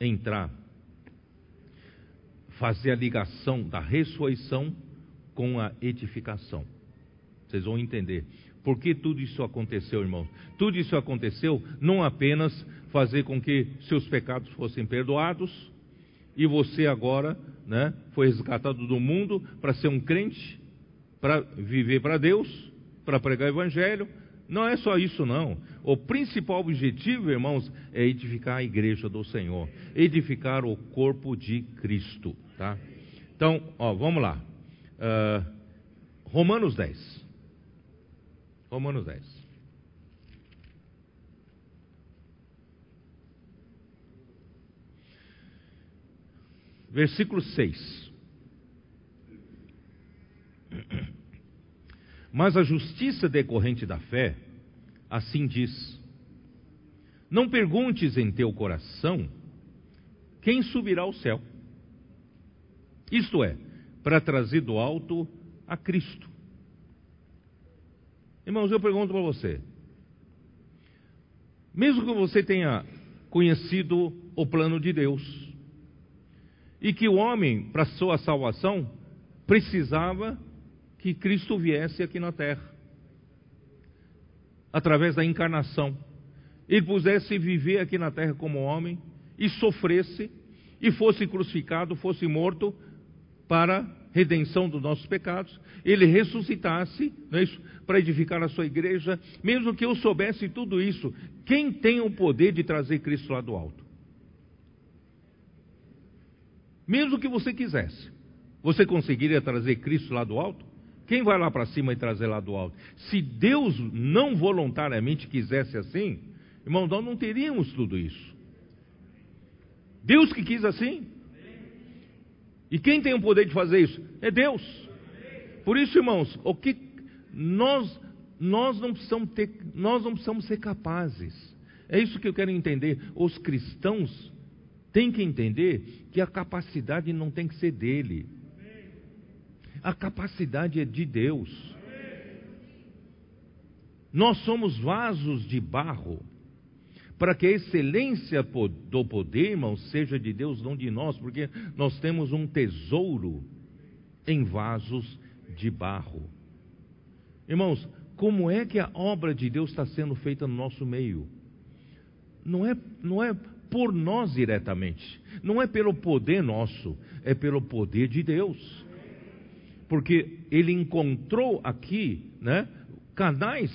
entrar, fazer a ligação da ressurreição com a edificação. Vocês vão entender. Por que tudo isso aconteceu, irmãos? Tudo isso aconteceu não apenas fazer com que seus pecados fossem perdoados e você agora, né, foi resgatado do mundo para ser um crente, para viver para Deus, para pregar o evangelho. Não é só isso não. O principal objetivo, irmãos, é edificar a igreja do Senhor, edificar o corpo de Cristo, tá? Então, ó, vamos lá. Uh, Romanos 10. Romanos 10. Versículo 6. Mas a justiça decorrente da fé, assim diz: Não perguntes em teu coração quem subirá ao céu, Isto é, para trazer do alto a Cristo. Irmãos, eu pergunto para você: mesmo que você tenha conhecido o plano de Deus, e que o homem, para sua salvação, precisava que Cristo viesse aqui na terra, através da encarnação, ele pudesse viver aqui na terra como homem, e sofresse, e fosse crucificado, fosse morto, para redenção dos nossos pecados, ele ressuscitasse, é isso? Para edificar a sua igreja, mesmo que eu soubesse tudo isso, quem tem o poder de trazer Cristo lá do alto? Mesmo que você quisesse, você conseguiria trazer Cristo lá do alto? Quem vai lá para cima e trazer lá do alto? Se Deus não voluntariamente quisesse assim, irmão, nós não teríamos tudo isso. Deus que quis assim, e quem tem o poder de fazer isso? É Deus. Por isso, irmãos, o que nós nós não precisamos ter, nós não precisamos ser capazes. É isso que eu quero entender. Os cristãos têm que entender que a capacidade não tem que ser dele. A capacidade é de Deus. Nós somos vasos de barro para que a excelência do poder, irmãos, seja de Deus, não de nós, porque nós temos um tesouro em vasos de barro. Irmãos, como é que a obra de Deus está sendo feita no nosso meio? Não é, não é por nós diretamente, não é pelo poder nosso, é pelo poder de Deus. Porque Ele encontrou aqui né, canais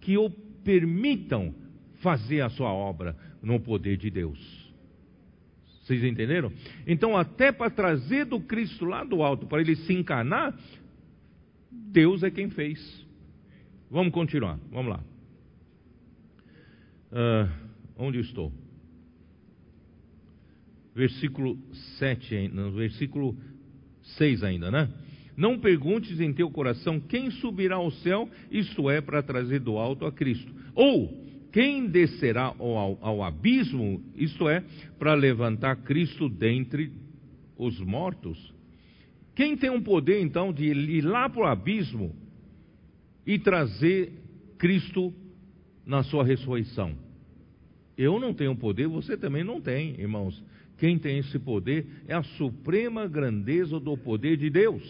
que o permitam fazer a sua obra no poder de Deus. Vocês entenderam? Então, até para trazer do Cristo lá do alto, para ele se encarnar, Deus é quem fez. Vamos continuar, vamos lá. Uh, onde estou? Versículo 7, no versículo 6 ainda, né? Não perguntes em teu coração quem subirá ao céu, isto é, para trazer do alto a Cristo. Ou quem descerá ao, ao abismo, isto é, para levantar Cristo dentre os mortos? Quem tem um poder então de ir lá para o abismo e trazer Cristo na sua ressurreição? Eu não tenho poder, você também não tem, irmãos. Quem tem esse poder é a suprema grandeza do poder de Deus.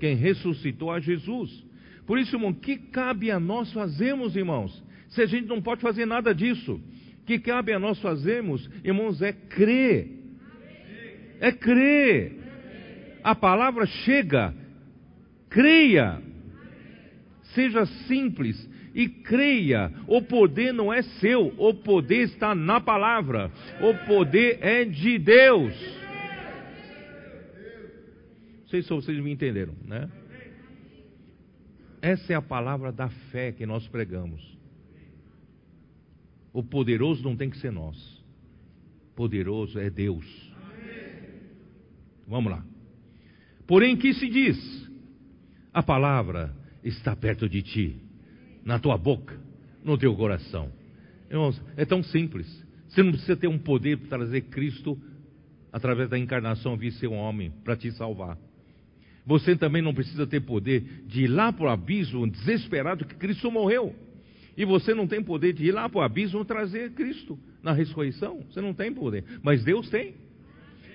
Quem ressuscitou a Jesus. Por isso, irmão, que cabe a nós fazermos, irmãos? Se a gente não pode fazer nada disso, que cabe a nós fazermos, irmãos, é crer. É crer. A palavra chega. Creia. Seja simples e creia. O poder não é seu, o poder está na palavra. O poder é de Deus. Não sei se vocês me entenderam, né? Essa é a palavra da fé que nós pregamos. O poderoso não tem que ser nós. Poderoso é Deus. Vamos lá. Porém, que se diz? A palavra está perto de ti, na tua boca, no teu coração. Irmãos, é tão simples. Você não precisa ter um poder para trazer Cristo através da encarnação vir ser um homem para te salvar. Você também não precisa ter poder de ir lá para o abismo desesperado que Cristo morreu. E você não tem poder de ir lá para o abismo trazer Cristo na ressurreição. Você não tem poder. Mas Deus tem.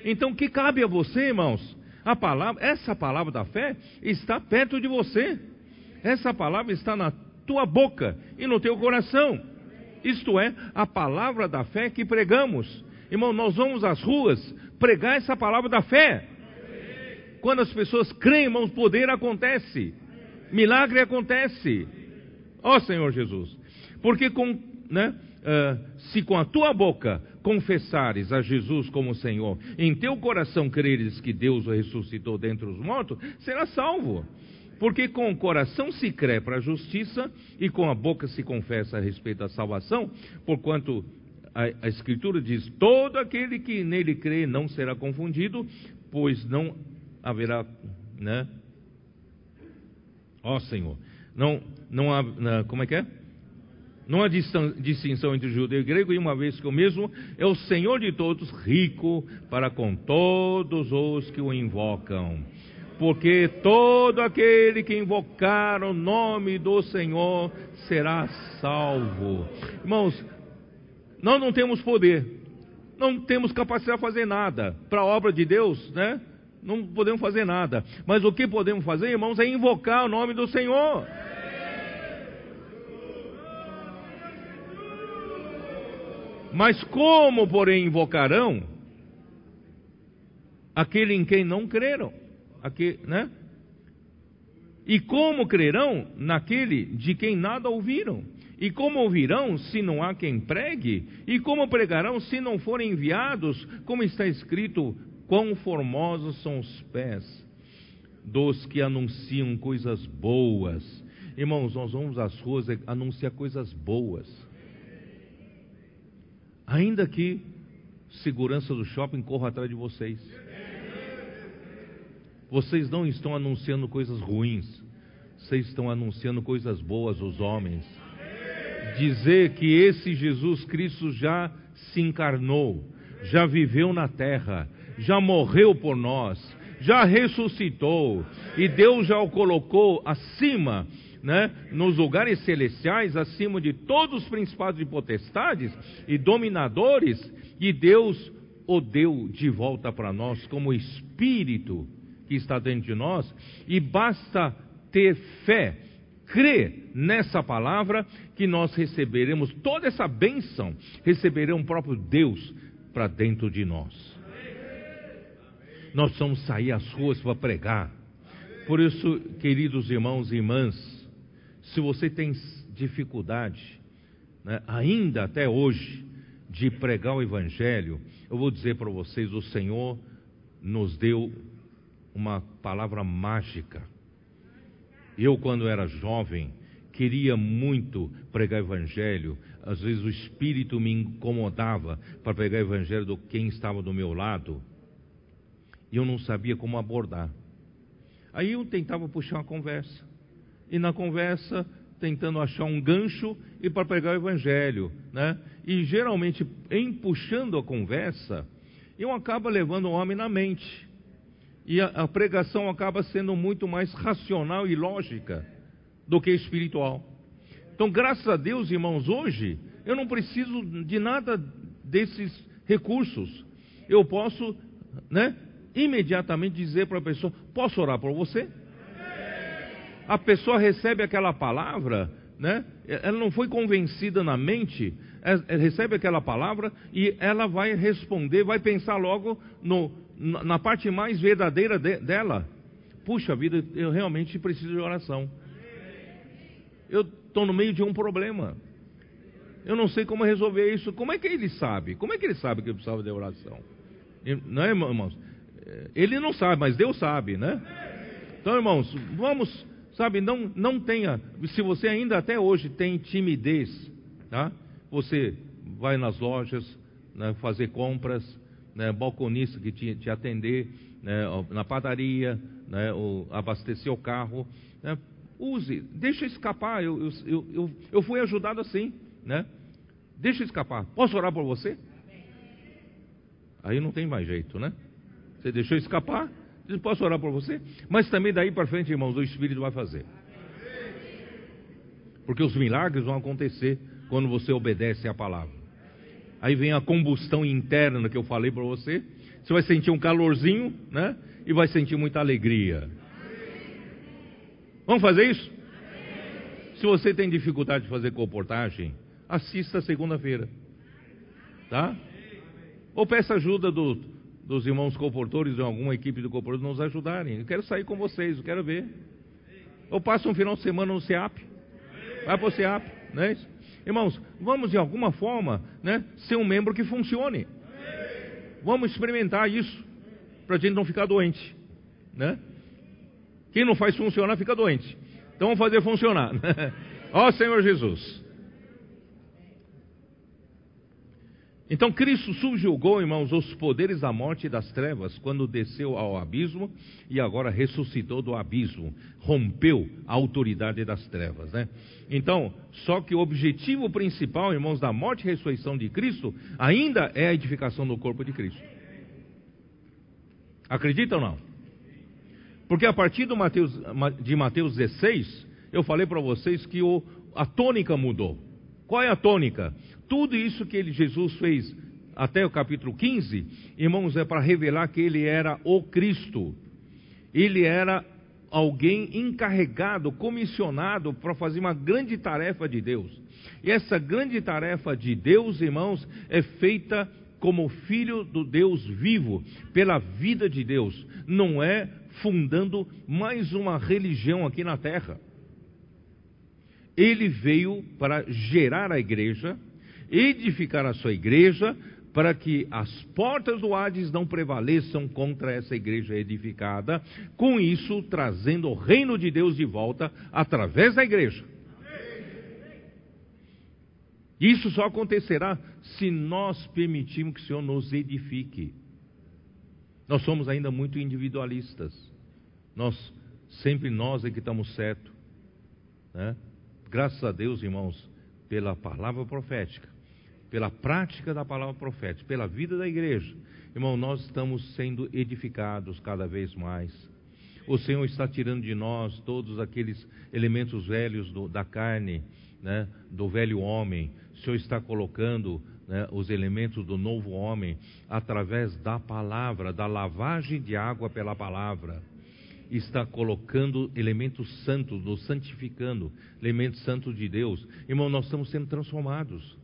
Então, o que cabe a você, irmãos? A palavra, essa palavra da fé está perto de você. Essa palavra está na tua boca e no teu coração. Isto é, a palavra da fé que pregamos. Irmão, nós vamos às ruas pregar essa palavra da fé. Quando as pessoas creem, irmãos, poder acontece. Milagre acontece. Ó Senhor Jesus. Porque com, né, uh, se com a tua boca confessares a Jesus como Senhor, em teu coração creres que Deus o ressuscitou dentre os mortos, será salvo. Porque com o coração se crê para a justiça e com a boca se confessa a respeito da salvação, porquanto a, a Escritura diz: todo aquele que nele crê não será confundido, pois não haverá, né? Ó Senhor, não, não há, como é que é? Não há distinção entre judeu e grego, e uma vez que o mesmo é o Senhor de todos, rico para com todos os que o invocam. Porque todo aquele que invocar o nome do Senhor será salvo. Irmãos, nós não temos poder, não temos capacidade de fazer nada para a obra de Deus, né? Não podemos fazer nada. Mas o que podemos fazer, irmãos, é invocar o nome do Senhor. Mas como, porém, invocarão aquele em quem não creram? Aqui, né? E como crerão naquele de quem nada ouviram? E como ouvirão se não há quem pregue? E como pregarão se não forem enviados? Como está escrito: quão formosos são os pés dos que anunciam coisas boas. Irmãos, nós vamos às ruas anunciar coisas boas. Ainda que segurança do shopping corra atrás de vocês. Vocês não estão anunciando coisas ruins, vocês estão anunciando coisas boas aos homens. Dizer que esse Jesus Cristo já se encarnou, já viveu na terra, já morreu por nós, já ressuscitou, e Deus já o colocou acima né, nos lugares celestiais, acima de todos os principados e potestades e dominadores, e Deus o deu de volta para nós como Espírito que está dentro de nós, e basta ter fé, crer nessa palavra, que nós receberemos toda essa bênção, receberemos o próprio Deus para dentro de nós. Nós precisamos sair às ruas para pregar. Por isso, queridos irmãos e irmãs, se você tem dificuldade, né, ainda até hoje, de pregar o Evangelho, eu vou dizer para vocês: o Senhor nos deu uma palavra mágica. Eu, quando era jovem, queria muito pregar Evangelho, às vezes o Espírito me incomodava para pregar Evangelho do quem estava do meu lado, e eu não sabia como abordar. Aí eu tentava puxar uma conversa e na conversa tentando achar um gancho e para pregar o evangelho, né? E geralmente em puxando a conversa, eu acabo levando o homem na mente. E a, a pregação acaba sendo muito mais racional e lógica do que espiritual. Então, graças a Deus, irmãos, hoje eu não preciso de nada desses recursos. Eu posso, né, imediatamente dizer para a pessoa: posso orar por você? a pessoa recebe aquela palavra, né? Ela não foi convencida na mente, ela recebe aquela palavra e ela vai responder, vai pensar logo no, na parte mais verdadeira de, dela. Puxa vida, eu realmente preciso de oração. Eu estou no meio de um problema. Eu não sei como resolver isso. Como é que ele sabe? Como é que ele sabe que eu precisava de oração? Não é, irmãos? Ele não sabe, mas Deus sabe, né? Então, irmãos, vamos Sabe, não, não tenha, se você ainda até hoje tem timidez, tá? Você vai nas lojas, né, fazer compras, né, balconista que te, te atender, né, na padaria, né, abastecer o carro, né, use, deixa escapar. Eu, eu, eu, eu, fui ajudado assim, né? Deixa escapar. Posso orar por você? Aí não tem mais jeito, né? Você deixou escapar, posso orar por você? Mas também daí para frente, irmãos, o Espírito vai fazer. Porque os milagres vão acontecer quando você obedece à palavra. Aí vem a combustão interna que eu falei para você. Você vai sentir um calorzinho, né? E vai sentir muita alegria. Vamos fazer isso? Se você tem dificuldade de fazer comportagem, assista segunda-feira. Tá? Ou peça ajuda do dos irmãos comportores de alguma equipe do comportor nos ajudarem. Eu quero sair com vocês, eu quero ver. Eu passo um final de semana no SEAP. Vai para o SEAP, né? Irmãos, vamos de alguma forma né, ser um membro que funcione. Vamos experimentar isso, para a gente não ficar doente. Né? Quem não faz funcionar fica doente. Então vamos fazer funcionar. Ó Senhor Jesus. Então Cristo subjugou, irmãos, os poderes da morte e das trevas quando desceu ao abismo e agora ressuscitou do abismo, rompeu a autoridade das trevas, né? Então, só que o objetivo principal, irmãos, da morte e ressurreição de Cristo ainda é a edificação do corpo de Cristo. Acredita ou não? Porque a partir Mateus, de Mateus 16, eu falei para vocês que o, a tônica mudou. Qual é a tônica? Tudo isso que ele, Jesus fez até o capítulo 15, irmãos, é para revelar que ele era o Cristo. Ele era alguém encarregado, comissionado para fazer uma grande tarefa de Deus. E essa grande tarefa de Deus, irmãos, é feita como filho do Deus vivo, pela vida de Deus, não é fundando mais uma religião aqui na terra. Ele veio para gerar a igreja, edificar a sua igreja, para que as portas do Hades não prevaleçam contra essa igreja edificada, com isso trazendo o reino de Deus de volta através da igreja. Isso só acontecerá se nós permitirmos que o Senhor nos edifique. Nós somos ainda muito individualistas. Nós, sempre nós é que estamos certo. Né? Graças a Deus, irmãos, pela palavra profética pela prática da palavra profética, pela vida da igreja, irmão, nós estamos sendo edificados cada vez mais. O Senhor está tirando de nós todos aqueles elementos velhos do, da carne, né, do velho homem. O Senhor está colocando né, os elementos do novo homem através da palavra, da lavagem de água pela palavra. Está colocando elementos santos, nos santificando, elementos santos de Deus. Irmão, nós estamos sendo transformados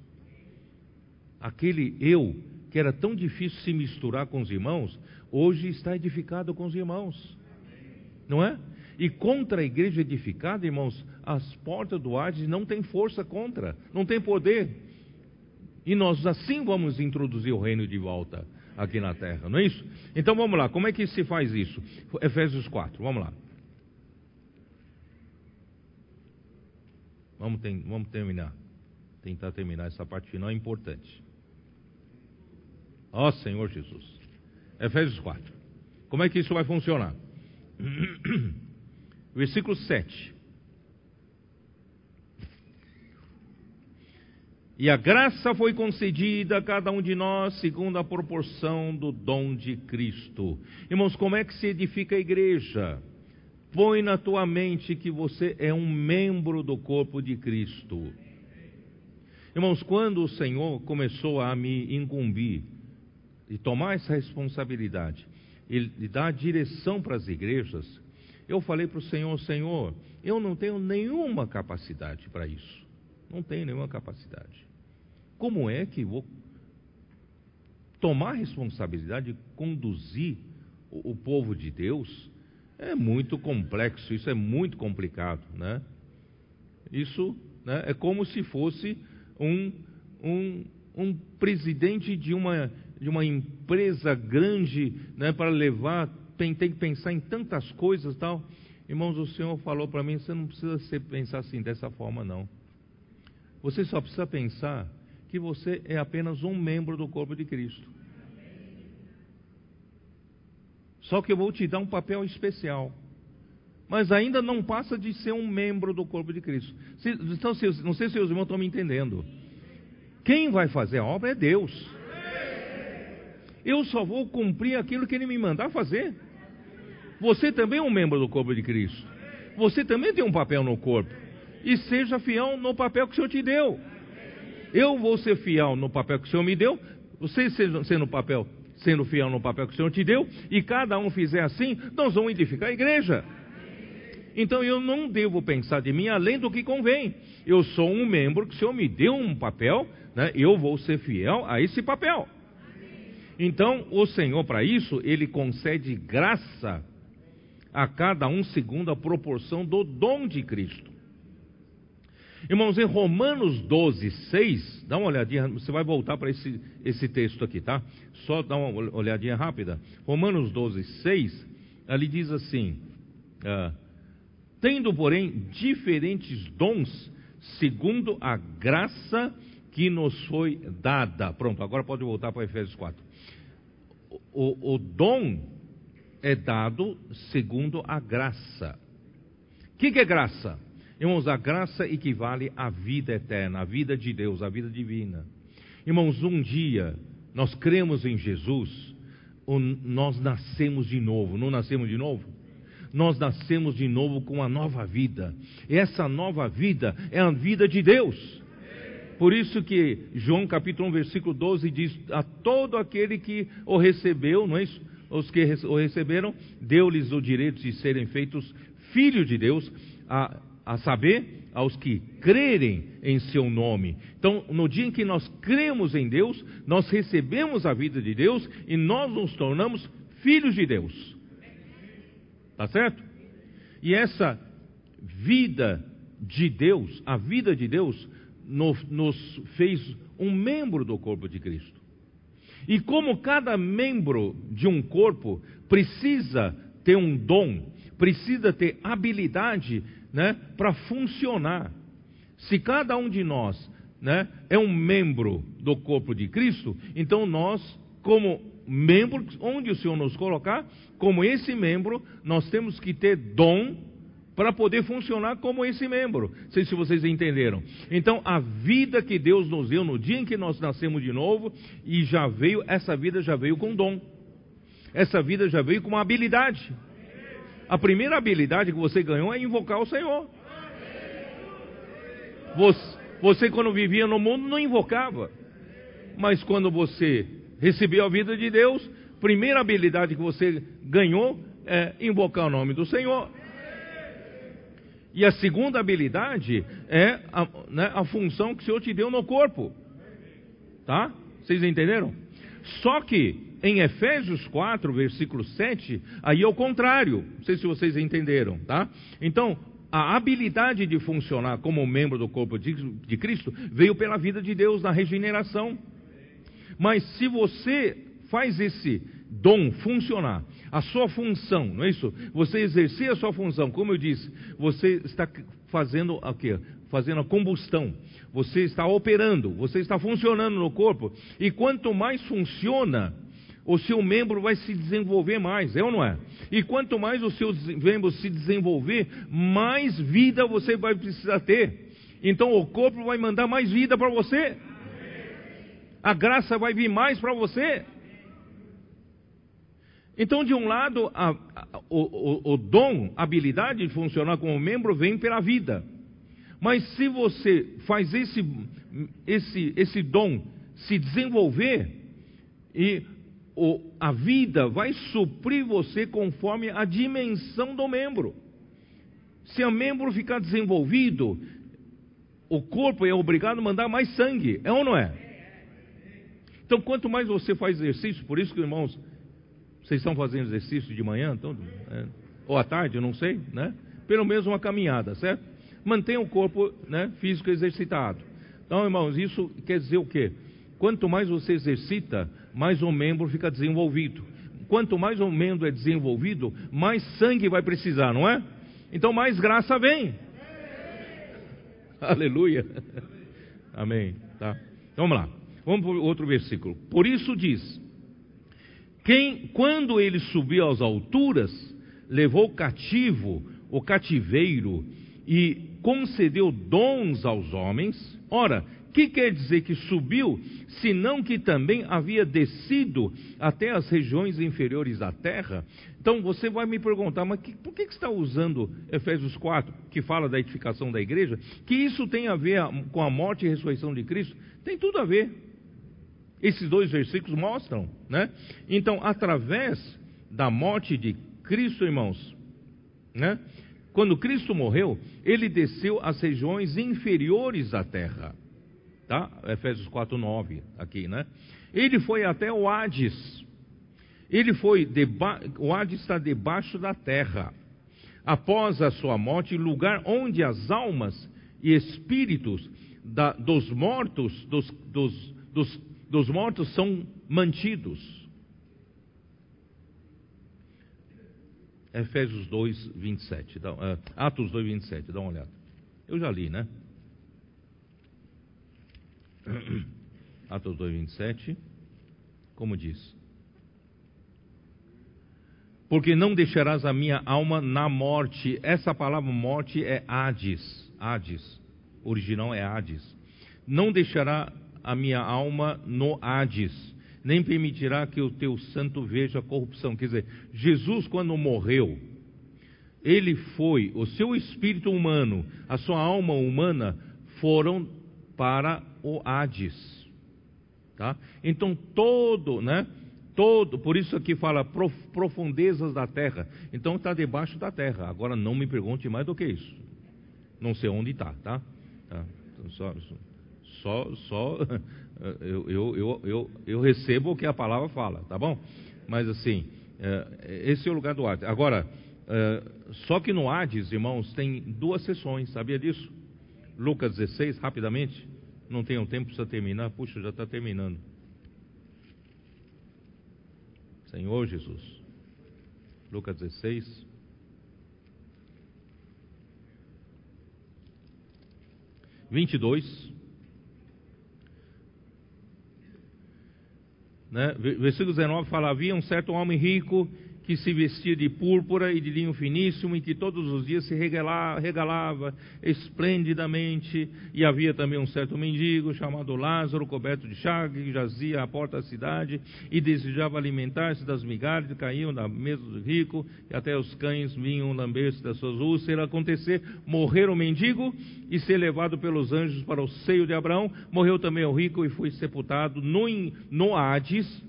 aquele eu que era tão difícil se misturar com os irmãos, hoje está edificado com os irmãos. Não é? E contra a igreja edificada, irmãos, as portas do Hades não tem força contra, não tem poder. E nós assim vamos introduzir o reino de volta aqui na terra, não é isso? Então vamos lá, como é que se faz isso? Efésios 4, vamos lá. Vamos, tem, vamos terminar. Tentar terminar essa parte final é importante. Ó Senhor Jesus. Efésios 4. Como é que isso vai funcionar? Versículo 7. E a graça foi concedida a cada um de nós segundo a proporção do dom de Cristo. Irmãos, como é que se edifica a igreja? Põe na tua mente que você é um membro do corpo de Cristo. Irmãos, quando o Senhor começou a me incumbir de tomar essa responsabilidade e de dar direção para as igrejas, eu falei para o Senhor, Senhor, eu não tenho nenhuma capacidade para isso. Não tenho nenhuma capacidade. Como é que vou tomar responsabilidade de conduzir o, o povo de Deus? É muito complexo, isso é muito complicado, né? Isso né, é como se fosse um, um, um presidente de uma de uma empresa grande, né, para levar, tem, tem que pensar em tantas coisas tal. Irmãos, o Senhor falou para mim, você não precisa ser, pensar assim, dessa forma não. Você só precisa pensar que você é apenas um membro do corpo de Cristo. Só que eu vou te dar um papel especial. Mas ainda não passa de ser um membro do corpo de Cristo. Então, não sei se os irmãos estão me entendendo. Quem vai fazer a obra é Deus. Eu só vou cumprir aquilo que Ele me mandar fazer. Você também é um membro do corpo de Cristo. Você também tem um papel no corpo. E seja fiel no papel que o Senhor te deu. Eu vou ser fiel no papel que o Senhor me deu. Você sendo, papel, sendo fiel no papel que o Senhor te deu. E cada um fizer assim, nós vamos edificar a igreja. Então eu não devo pensar de mim além do que convém. Eu sou um membro que o Senhor me deu um papel, né? eu vou ser fiel a esse papel. Então, o Senhor, para isso, ele concede graça a cada um segundo a proporção do dom de Cristo. Irmãos, em Romanos 12, 6, dá uma olhadinha, você vai voltar para esse, esse texto aqui, tá? Só dá uma olhadinha rápida. Romanos 12, 6, ali diz assim: ah, Tendo, porém, diferentes dons, segundo a graça que nos foi dada. Pronto, agora pode voltar para Efésios 4. O, o dom é dado segundo a graça. O que, que é graça? Irmãos, a graça equivale à vida eterna, à vida de Deus, à vida divina. Irmãos, um dia nós cremos em Jesus, nós nascemos de novo. Não nascemos de novo? Nós nascemos de novo com uma nova vida. E essa nova vida é a vida de Deus. Por isso que João capítulo 1, versículo 12 diz: A todo aquele que o recebeu, não é isso? Os que o receberam, deu-lhes o direito de serem feitos filhos de Deus, a, a saber, aos que crerem em seu nome. Então, no dia em que nós cremos em Deus, nós recebemos a vida de Deus e nós nos tornamos filhos de Deus. Tá certo? E essa vida de Deus, a vida de Deus, nos fez um membro do corpo de Cristo. E como cada membro de um corpo precisa ter um dom, precisa ter habilidade né, para funcionar. Se cada um de nós né, é um membro do corpo de Cristo, então nós, como membro, onde o Senhor nos colocar, como esse membro, nós temos que ter dom para poder funcionar como esse membro. Não sei se vocês entenderam. Então, a vida que Deus nos deu no dia em que nós nascemos de novo, e já veio, essa vida já veio com dom. Essa vida já veio com uma habilidade. A primeira habilidade que você ganhou é invocar o Senhor. Você, você quando vivia no mundo, não invocava. Mas quando você recebeu a vida de Deus, primeira habilidade que você ganhou é invocar o nome do Senhor. E a segunda habilidade é a, né, a função que o Senhor te deu no corpo. Tá? Vocês entenderam? Só que em Efésios 4, versículo 7, aí é o contrário. Não sei se vocês entenderam, tá? Então, a habilidade de funcionar como membro do corpo de, de Cristo veio pela vida de Deus na regeneração. Mas se você faz esse dom funcionar, a sua função, não é isso? Você exercer a sua função, como eu disse, você está fazendo o quê? Fazendo a combustão. Você está operando, você está funcionando no corpo. E quanto mais funciona, o seu membro vai se desenvolver mais, é ou não é? E quanto mais o seu membro se desenvolver, mais vida você vai precisar ter. Então o corpo vai mandar mais vida para você. A graça vai vir mais para você. Então, de um lado, a, a, o, o, dom, a habilidade de funcionar como membro vem pela vida. Mas se você faz esse, esse, esse dom se desenvolver, e o, a vida vai suprir você conforme a dimensão do membro. Se o membro ficar desenvolvido, o corpo é obrigado a mandar mais sangue, é ou não é? Então, quanto mais você faz exercício, por isso que, irmãos, vocês estão fazendo exercício de manhã, então, é, ou à tarde, eu não sei, né? Pelo menos uma caminhada, certo? Mantenha o corpo né, físico exercitado. Então, irmãos, isso quer dizer o quê? Quanto mais você exercita, mais o membro fica desenvolvido. Quanto mais o membro é desenvolvido, mais sangue vai precisar, não é? Então, mais graça vem. Aleluia. Amém. Tá? Vamos lá. Vamos para outro versículo. Por isso diz: quem, quando ele subiu às alturas, levou cativo o cativeiro e concedeu dons aos homens. Ora, que quer dizer que subiu, senão que também havia descido até as regiões inferiores da terra? Então você vai me perguntar, mas que, por que, que está usando Efésios 4, que fala da edificação da igreja? Que isso tem a ver com a morte e ressurreição de Cristo? Tem tudo a ver. Esses dois versículos mostram, né? Então, através da morte de Cristo, irmãos, né? Quando Cristo morreu, ele desceu às regiões inferiores da terra. Tá? Efésios 4:9 aqui, né? Ele foi até o Hades. Ele foi deba... o Hades está debaixo da terra. Após a sua morte, lugar onde as almas e espíritos da... dos mortos, dos, dos, dos dos mortos são mantidos. Efésios 2, 27. Dá, uh, Atos 2, 27. Dá uma olhada. Eu já li, né? Atos 2, 27, como diz: Porque não deixarás a minha alma na morte. Essa palavra morte é Hades. Hades. O original é Hades. Não deixará a minha alma no Hades, nem permitirá que o teu santo veja corrupção. Quer dizer, Jesus, quando morreu, ele foi, o seu espírito humano, a sua alma humana foram para o Hades. Tá? Então todo, né? Todo, por isso aqui fala profundezas da terra. Então está debaixo da terra. Agora não me pergunte mais do que isso. Não sei onde está, tá? tá? Só, só, só eu, eu, eu, eu, eu recebo o que a palavra fala, tá bom? Mas assim, é, esse é o lugar do Hades. Agora, é, só que no Hades, irmãos, tem duas sessões, sabia disso? Lucas 16, rapidamente. Não tenho tempo para terminar. Puxa, já está terminando. Senhor Jesus. Lucas 16. Vinte e dois. Né? Versículo 19 fala: Havia um certo homem rico que se vestia de púrpura e de linho finíssimo, e que todos os dias se regalava, regalava esplendidamente. E havia também um certo mendigo chamado Lázaro, coberto de chagas, que jazia à porta da cidade e desejava alimentar-se das migalhas que caíam da mesa do rico, e até os cães vinham lamber-se das suas úlceras. Acontecer, morrer o mendigo e ser levado pelos anjos para o seio de Abraão. Morreu também o rico e foi sepultado no, no Hades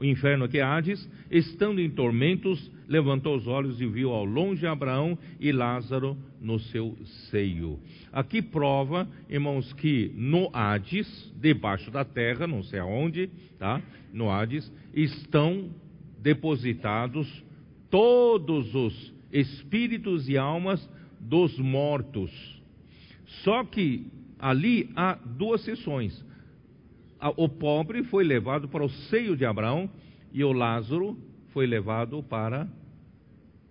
o inferno que é Hades, estando em tormentos, levantou os olhos e viu ao longe Abraão e Lázaro no seu seio. Aqui prova, irmãos, que no Hades, debaixo da terra, não sei aonde, tá? No Hades, estão depositados todos os espíritos e almas dos mortos. Só que ali há duas sessões o pobre foi levado para o seio de Abraão e o Lázaro foi levado para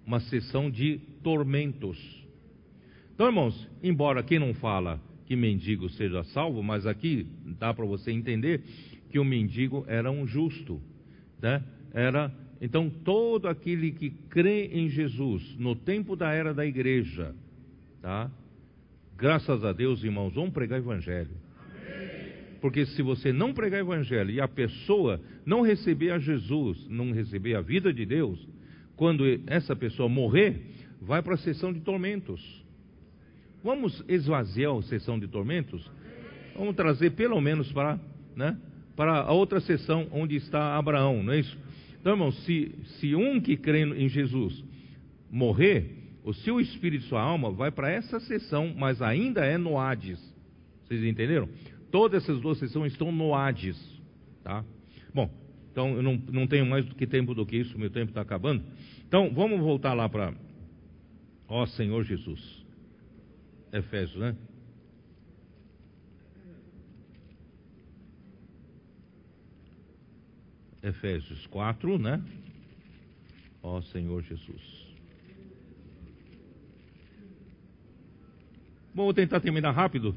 uma sessão de tormentos. Então, irmãos, embora quem não fala que mendigo seja salvo, mas aqui dá para você entender que o mendigo era um justo, né? Era então todo aquele que crê em Jesus no tempo da era da igreja, tá? Graças a Deus, irmãos, vamos pregar o evangelho. Porque se você não pregar evangelho e a pessoa não receber a Jesus, não receber a vida de Deus, quando essa pessoa morrer, vai para a sessão de tormentos. Vamos esvaziar a sessão de tormentos? Vamos trazer pelo menos para, né, para a outra sessão onde está Abraão, não é isso? Então, irmãos, se, se um que crê em Jesus morrer, o seu espírito e sua alma vai para essa sessão, mas ainda é no Hades. Vocês entenderam? Todas essas duas sessões estão no Hades. Tá? Bom, então eu não, não tenho mais do que tempo do que isso, meu tempo está acabando. Então vamos voltar lá para. Ó Senhor Jesus. Efésios, né? Efésios 4, né? Ó Senhor Jesus. Bom, vou tentar terminar rápido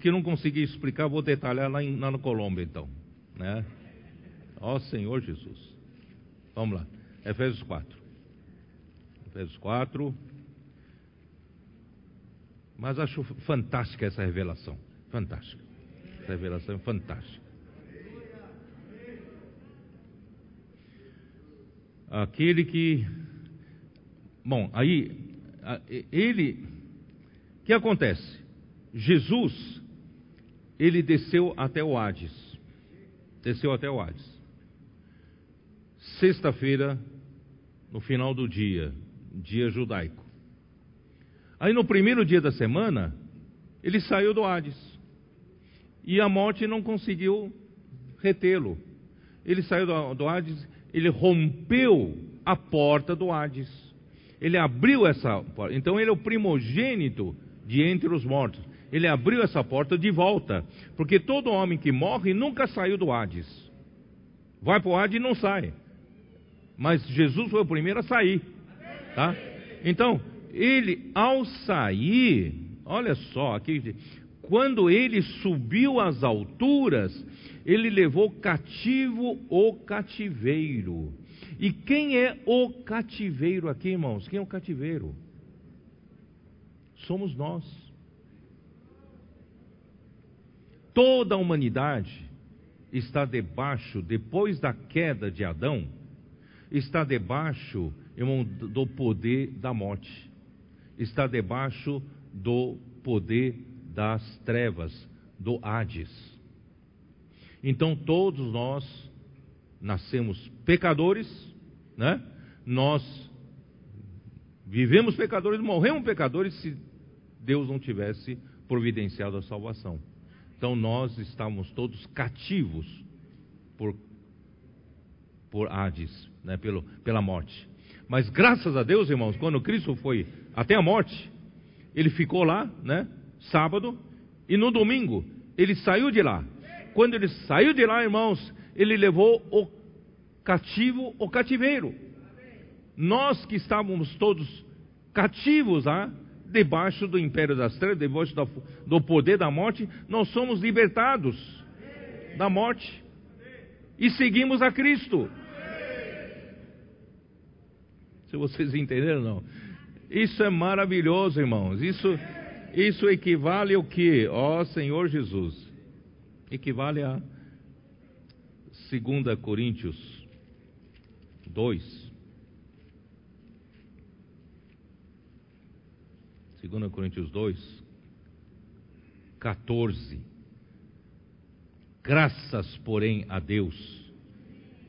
que não consegui explicar, vou detalhar lá, em, lá no Colômbia, então. Né? Ó Senhor Jesus. Vamos lá. Efésios 4. Efésios 4. Mas acho fantástica essa revelação. Fantástica. Essa revelação é fantástica. Aquele que. Bom, aí. Ele. O que acontece? Jesus, ele desceu até o Hades. Desceu até o Hades. Sexta-feira, no final do dia, dia judaico. Aí no primeiro dia da semana, ele saiu do Hades. E a morte não conseguiu retê-lo. Ele saiu do, do Hades, ele rompeu a porta do Hades. Ele abriu essa porta. Então ele é o primogênito de entre os mortos ele abriu essa porta de volta, porque todo homem que morre nunca saiu do Hades. Vai para o Hades e não sai. Mas Jesus foi o primeiro a sair. Tá? Então, ele ao sair, olha só, aqui, quando ele subiu às alturas, ele levou cativo o cativeiro. E quem é o cativeiro aqui, irmãos? Quem é o cativeiro? Somos nós. Toda a humanidade está debaixo, depois da queda de Adão, está debaixo, irmão, do poder da morte. Está debaixo do poder das trevas, do Hades. Então todos nós nascemos pecadores, né? Nós vivemos pecadores, morremos pecadores se Deus não tivesse providenciado a salvação. Então nós estamos todos cativos por, por Hades, né, pelo, pela morte. Mas graças a Deus, irmãos, quando Cristo foi até a morte, ele ficou lá, né, sábado, e no domingo ele saiu de lá. Quando ele saiu de lá, irmãos, ele levou o cativo, o cativeiro. Nós que estávamos todos cativos lá, debaixo do império das trevas, debaixo do poder da morte, nós somos libertados da morte e seguimos a Cristo. Se vocês entenderam, não. Isso é maravilhoso, irmãos. Isso, isso equivale ao que? Ó oh, Senhor Jesus. Equivale a 2 Coríntios 2. 2 Coríntios 2, 14. Graças, porém, a Deus,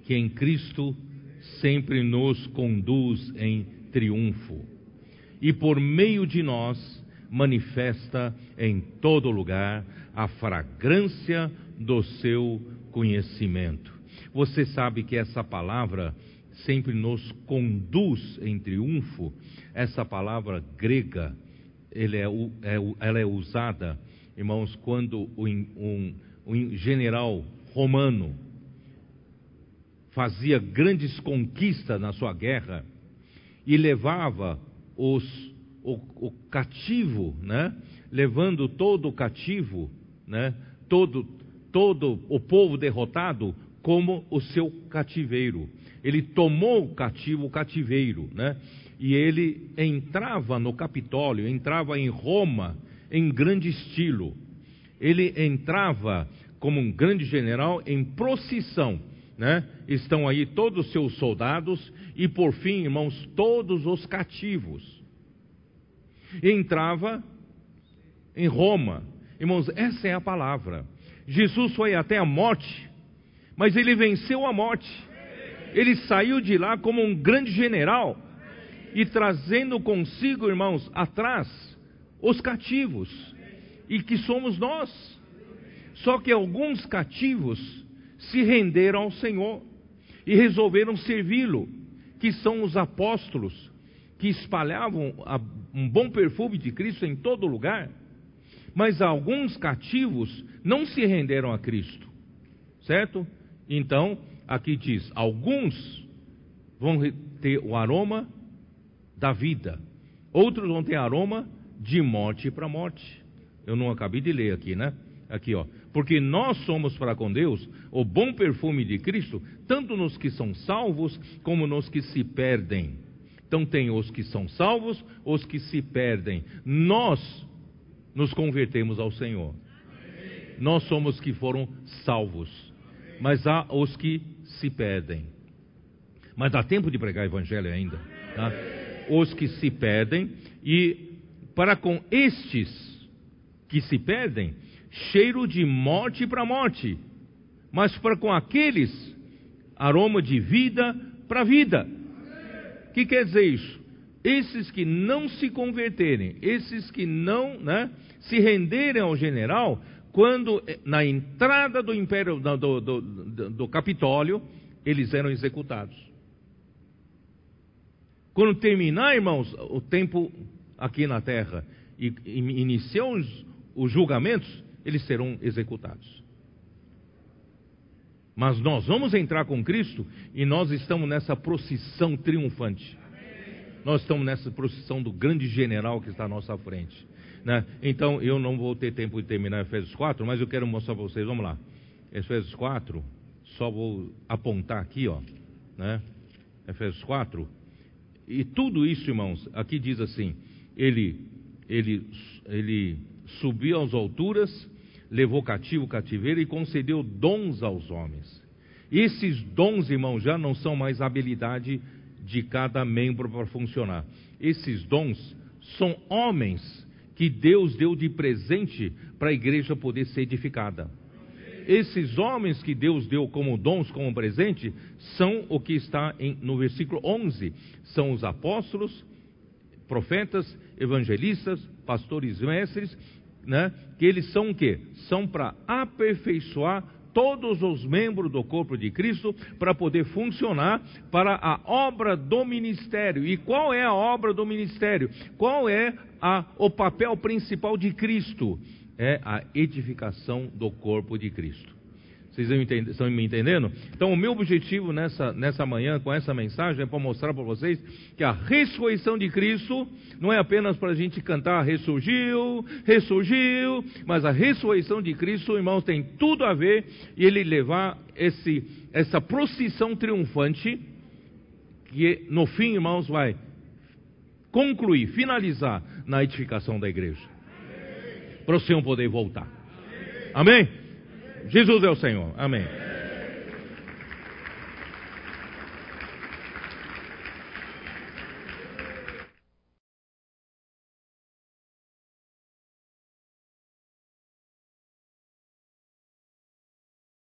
que em Cristo sempre nos conduz em triunfo, e por meio de nós manifesta em todo lugar a fragrância do seu conhecimento. Você sabe que essa palavra sempre nos conduz em triunfo, essa palavra grega ele é, é, ela é usada, irmãos, quando um, um general romano fazia grandes conquistas na sua guerra e levava os, o, o cativo, né? levando todo o cativo, né? todo, todo o povo derrotado como o seu cativeiro. Ele tomou o cativo, o cativeiro, né? E ele entrava no Capitólio, entrava em Roma em grande estilo. Ele entrava como um grande general em procissão, né? Estão aí todos os seus soldados e por fim, irmãos, todos os cativos. Entrava em Roma. Irmãos, essa é a palavra. Jesus foi até a morte, mas ele venceu a morte. Ele saiu de lá como um grande general e trazendo consigo, irmãos, atrás os cativos, e que somos nós. Só que alguns cativos se renderam ao Senhor e resolveram servi-lo, que são os apóstolos, que espalhavam um bom perfume de Cristo em todo lugar. Mas alguns cativos não se renderam a Cristo, certo? Então, aqui diz: alguns vão ter o aroma da vida. Outros vão ter aroma de morte para morte. Eu não acabei de ler aqui, né? Aqui, ó. Porque nós somos para com Deus o bom perfume de Cristo, tanto nos que são salvos como nos que se perdem. Então tem os que são salvos, os que se perdem. Nós nos convertemos ao Senhor. Nós somos que foram salvos. Mas há os que se perdem. Mas dá tempo de pregar evangelho ainda, tá? Os que se perdem, e para com estes que se perdem, cheiro de morte para morte, mas para com aqueles, aroma de vida para vida. O que quer dizer isso? Esses que não se converterem, esses que não né, se renderem ao general, quando eh, na entrada do império do, do, do, do Capitólio, eles eram executados. Quando terminar, irmãos, o tempo aqui na terra e, e os, os julgamentos, eles serão executados. Mas nós vamos entrar com Cristo e nós estamos nessa procissão triunfante. Nós estamos nessa procissão do grande general que está à nossa frente. Né? Então, eu não vou ter tempo de terminar Efésios 4, mas eu quero mostrar para vocês, vamos lá. Efésios 4, só vou apontar aqui, ó, né? Efésios 4. E tudo isso, irmãos, aqui diz assim: ele, ele, ele subiu às alturas, levou cativo o cativeiro e concedeu dons aos homens. Esses dons, irmãos, já não são mais habilidade de cada membro para funcionar. Esses dons são homens que Deus deu de presente para a igreja poder ser edificada. Esses homens que Deus deu como dons, como presente, são o que está em, no versículo 11: são os apóstolos, profetas, evangelistas, pastores mestres, né? que eles são o quê? São para aperfeiçoar todos os membros do corpo de Cristo para poder funcionar para a obra do ministério. E qual é a obra do ministério? Qual é a, o papel principal de Cristo? É a edificação do corpo de Cristo. Vocês estão me entendendo? Então, o meu objetivo nessa, nessa manhã, com essa mensagem, é para mostrar para vocês que a ressurreição de Cristo não é apenas para a gente cantar ressurgiu, ressurgiu, mas a ressurreição de Cristo, irmãos, tem tudo a ver e ele levar esse, essa procissão triunfante, que no fim, irmãos, vai concluir, finalizar na edificação da igreja. Para o Senhor poder voltar. Amém? Jesus é o Senhor. Amém.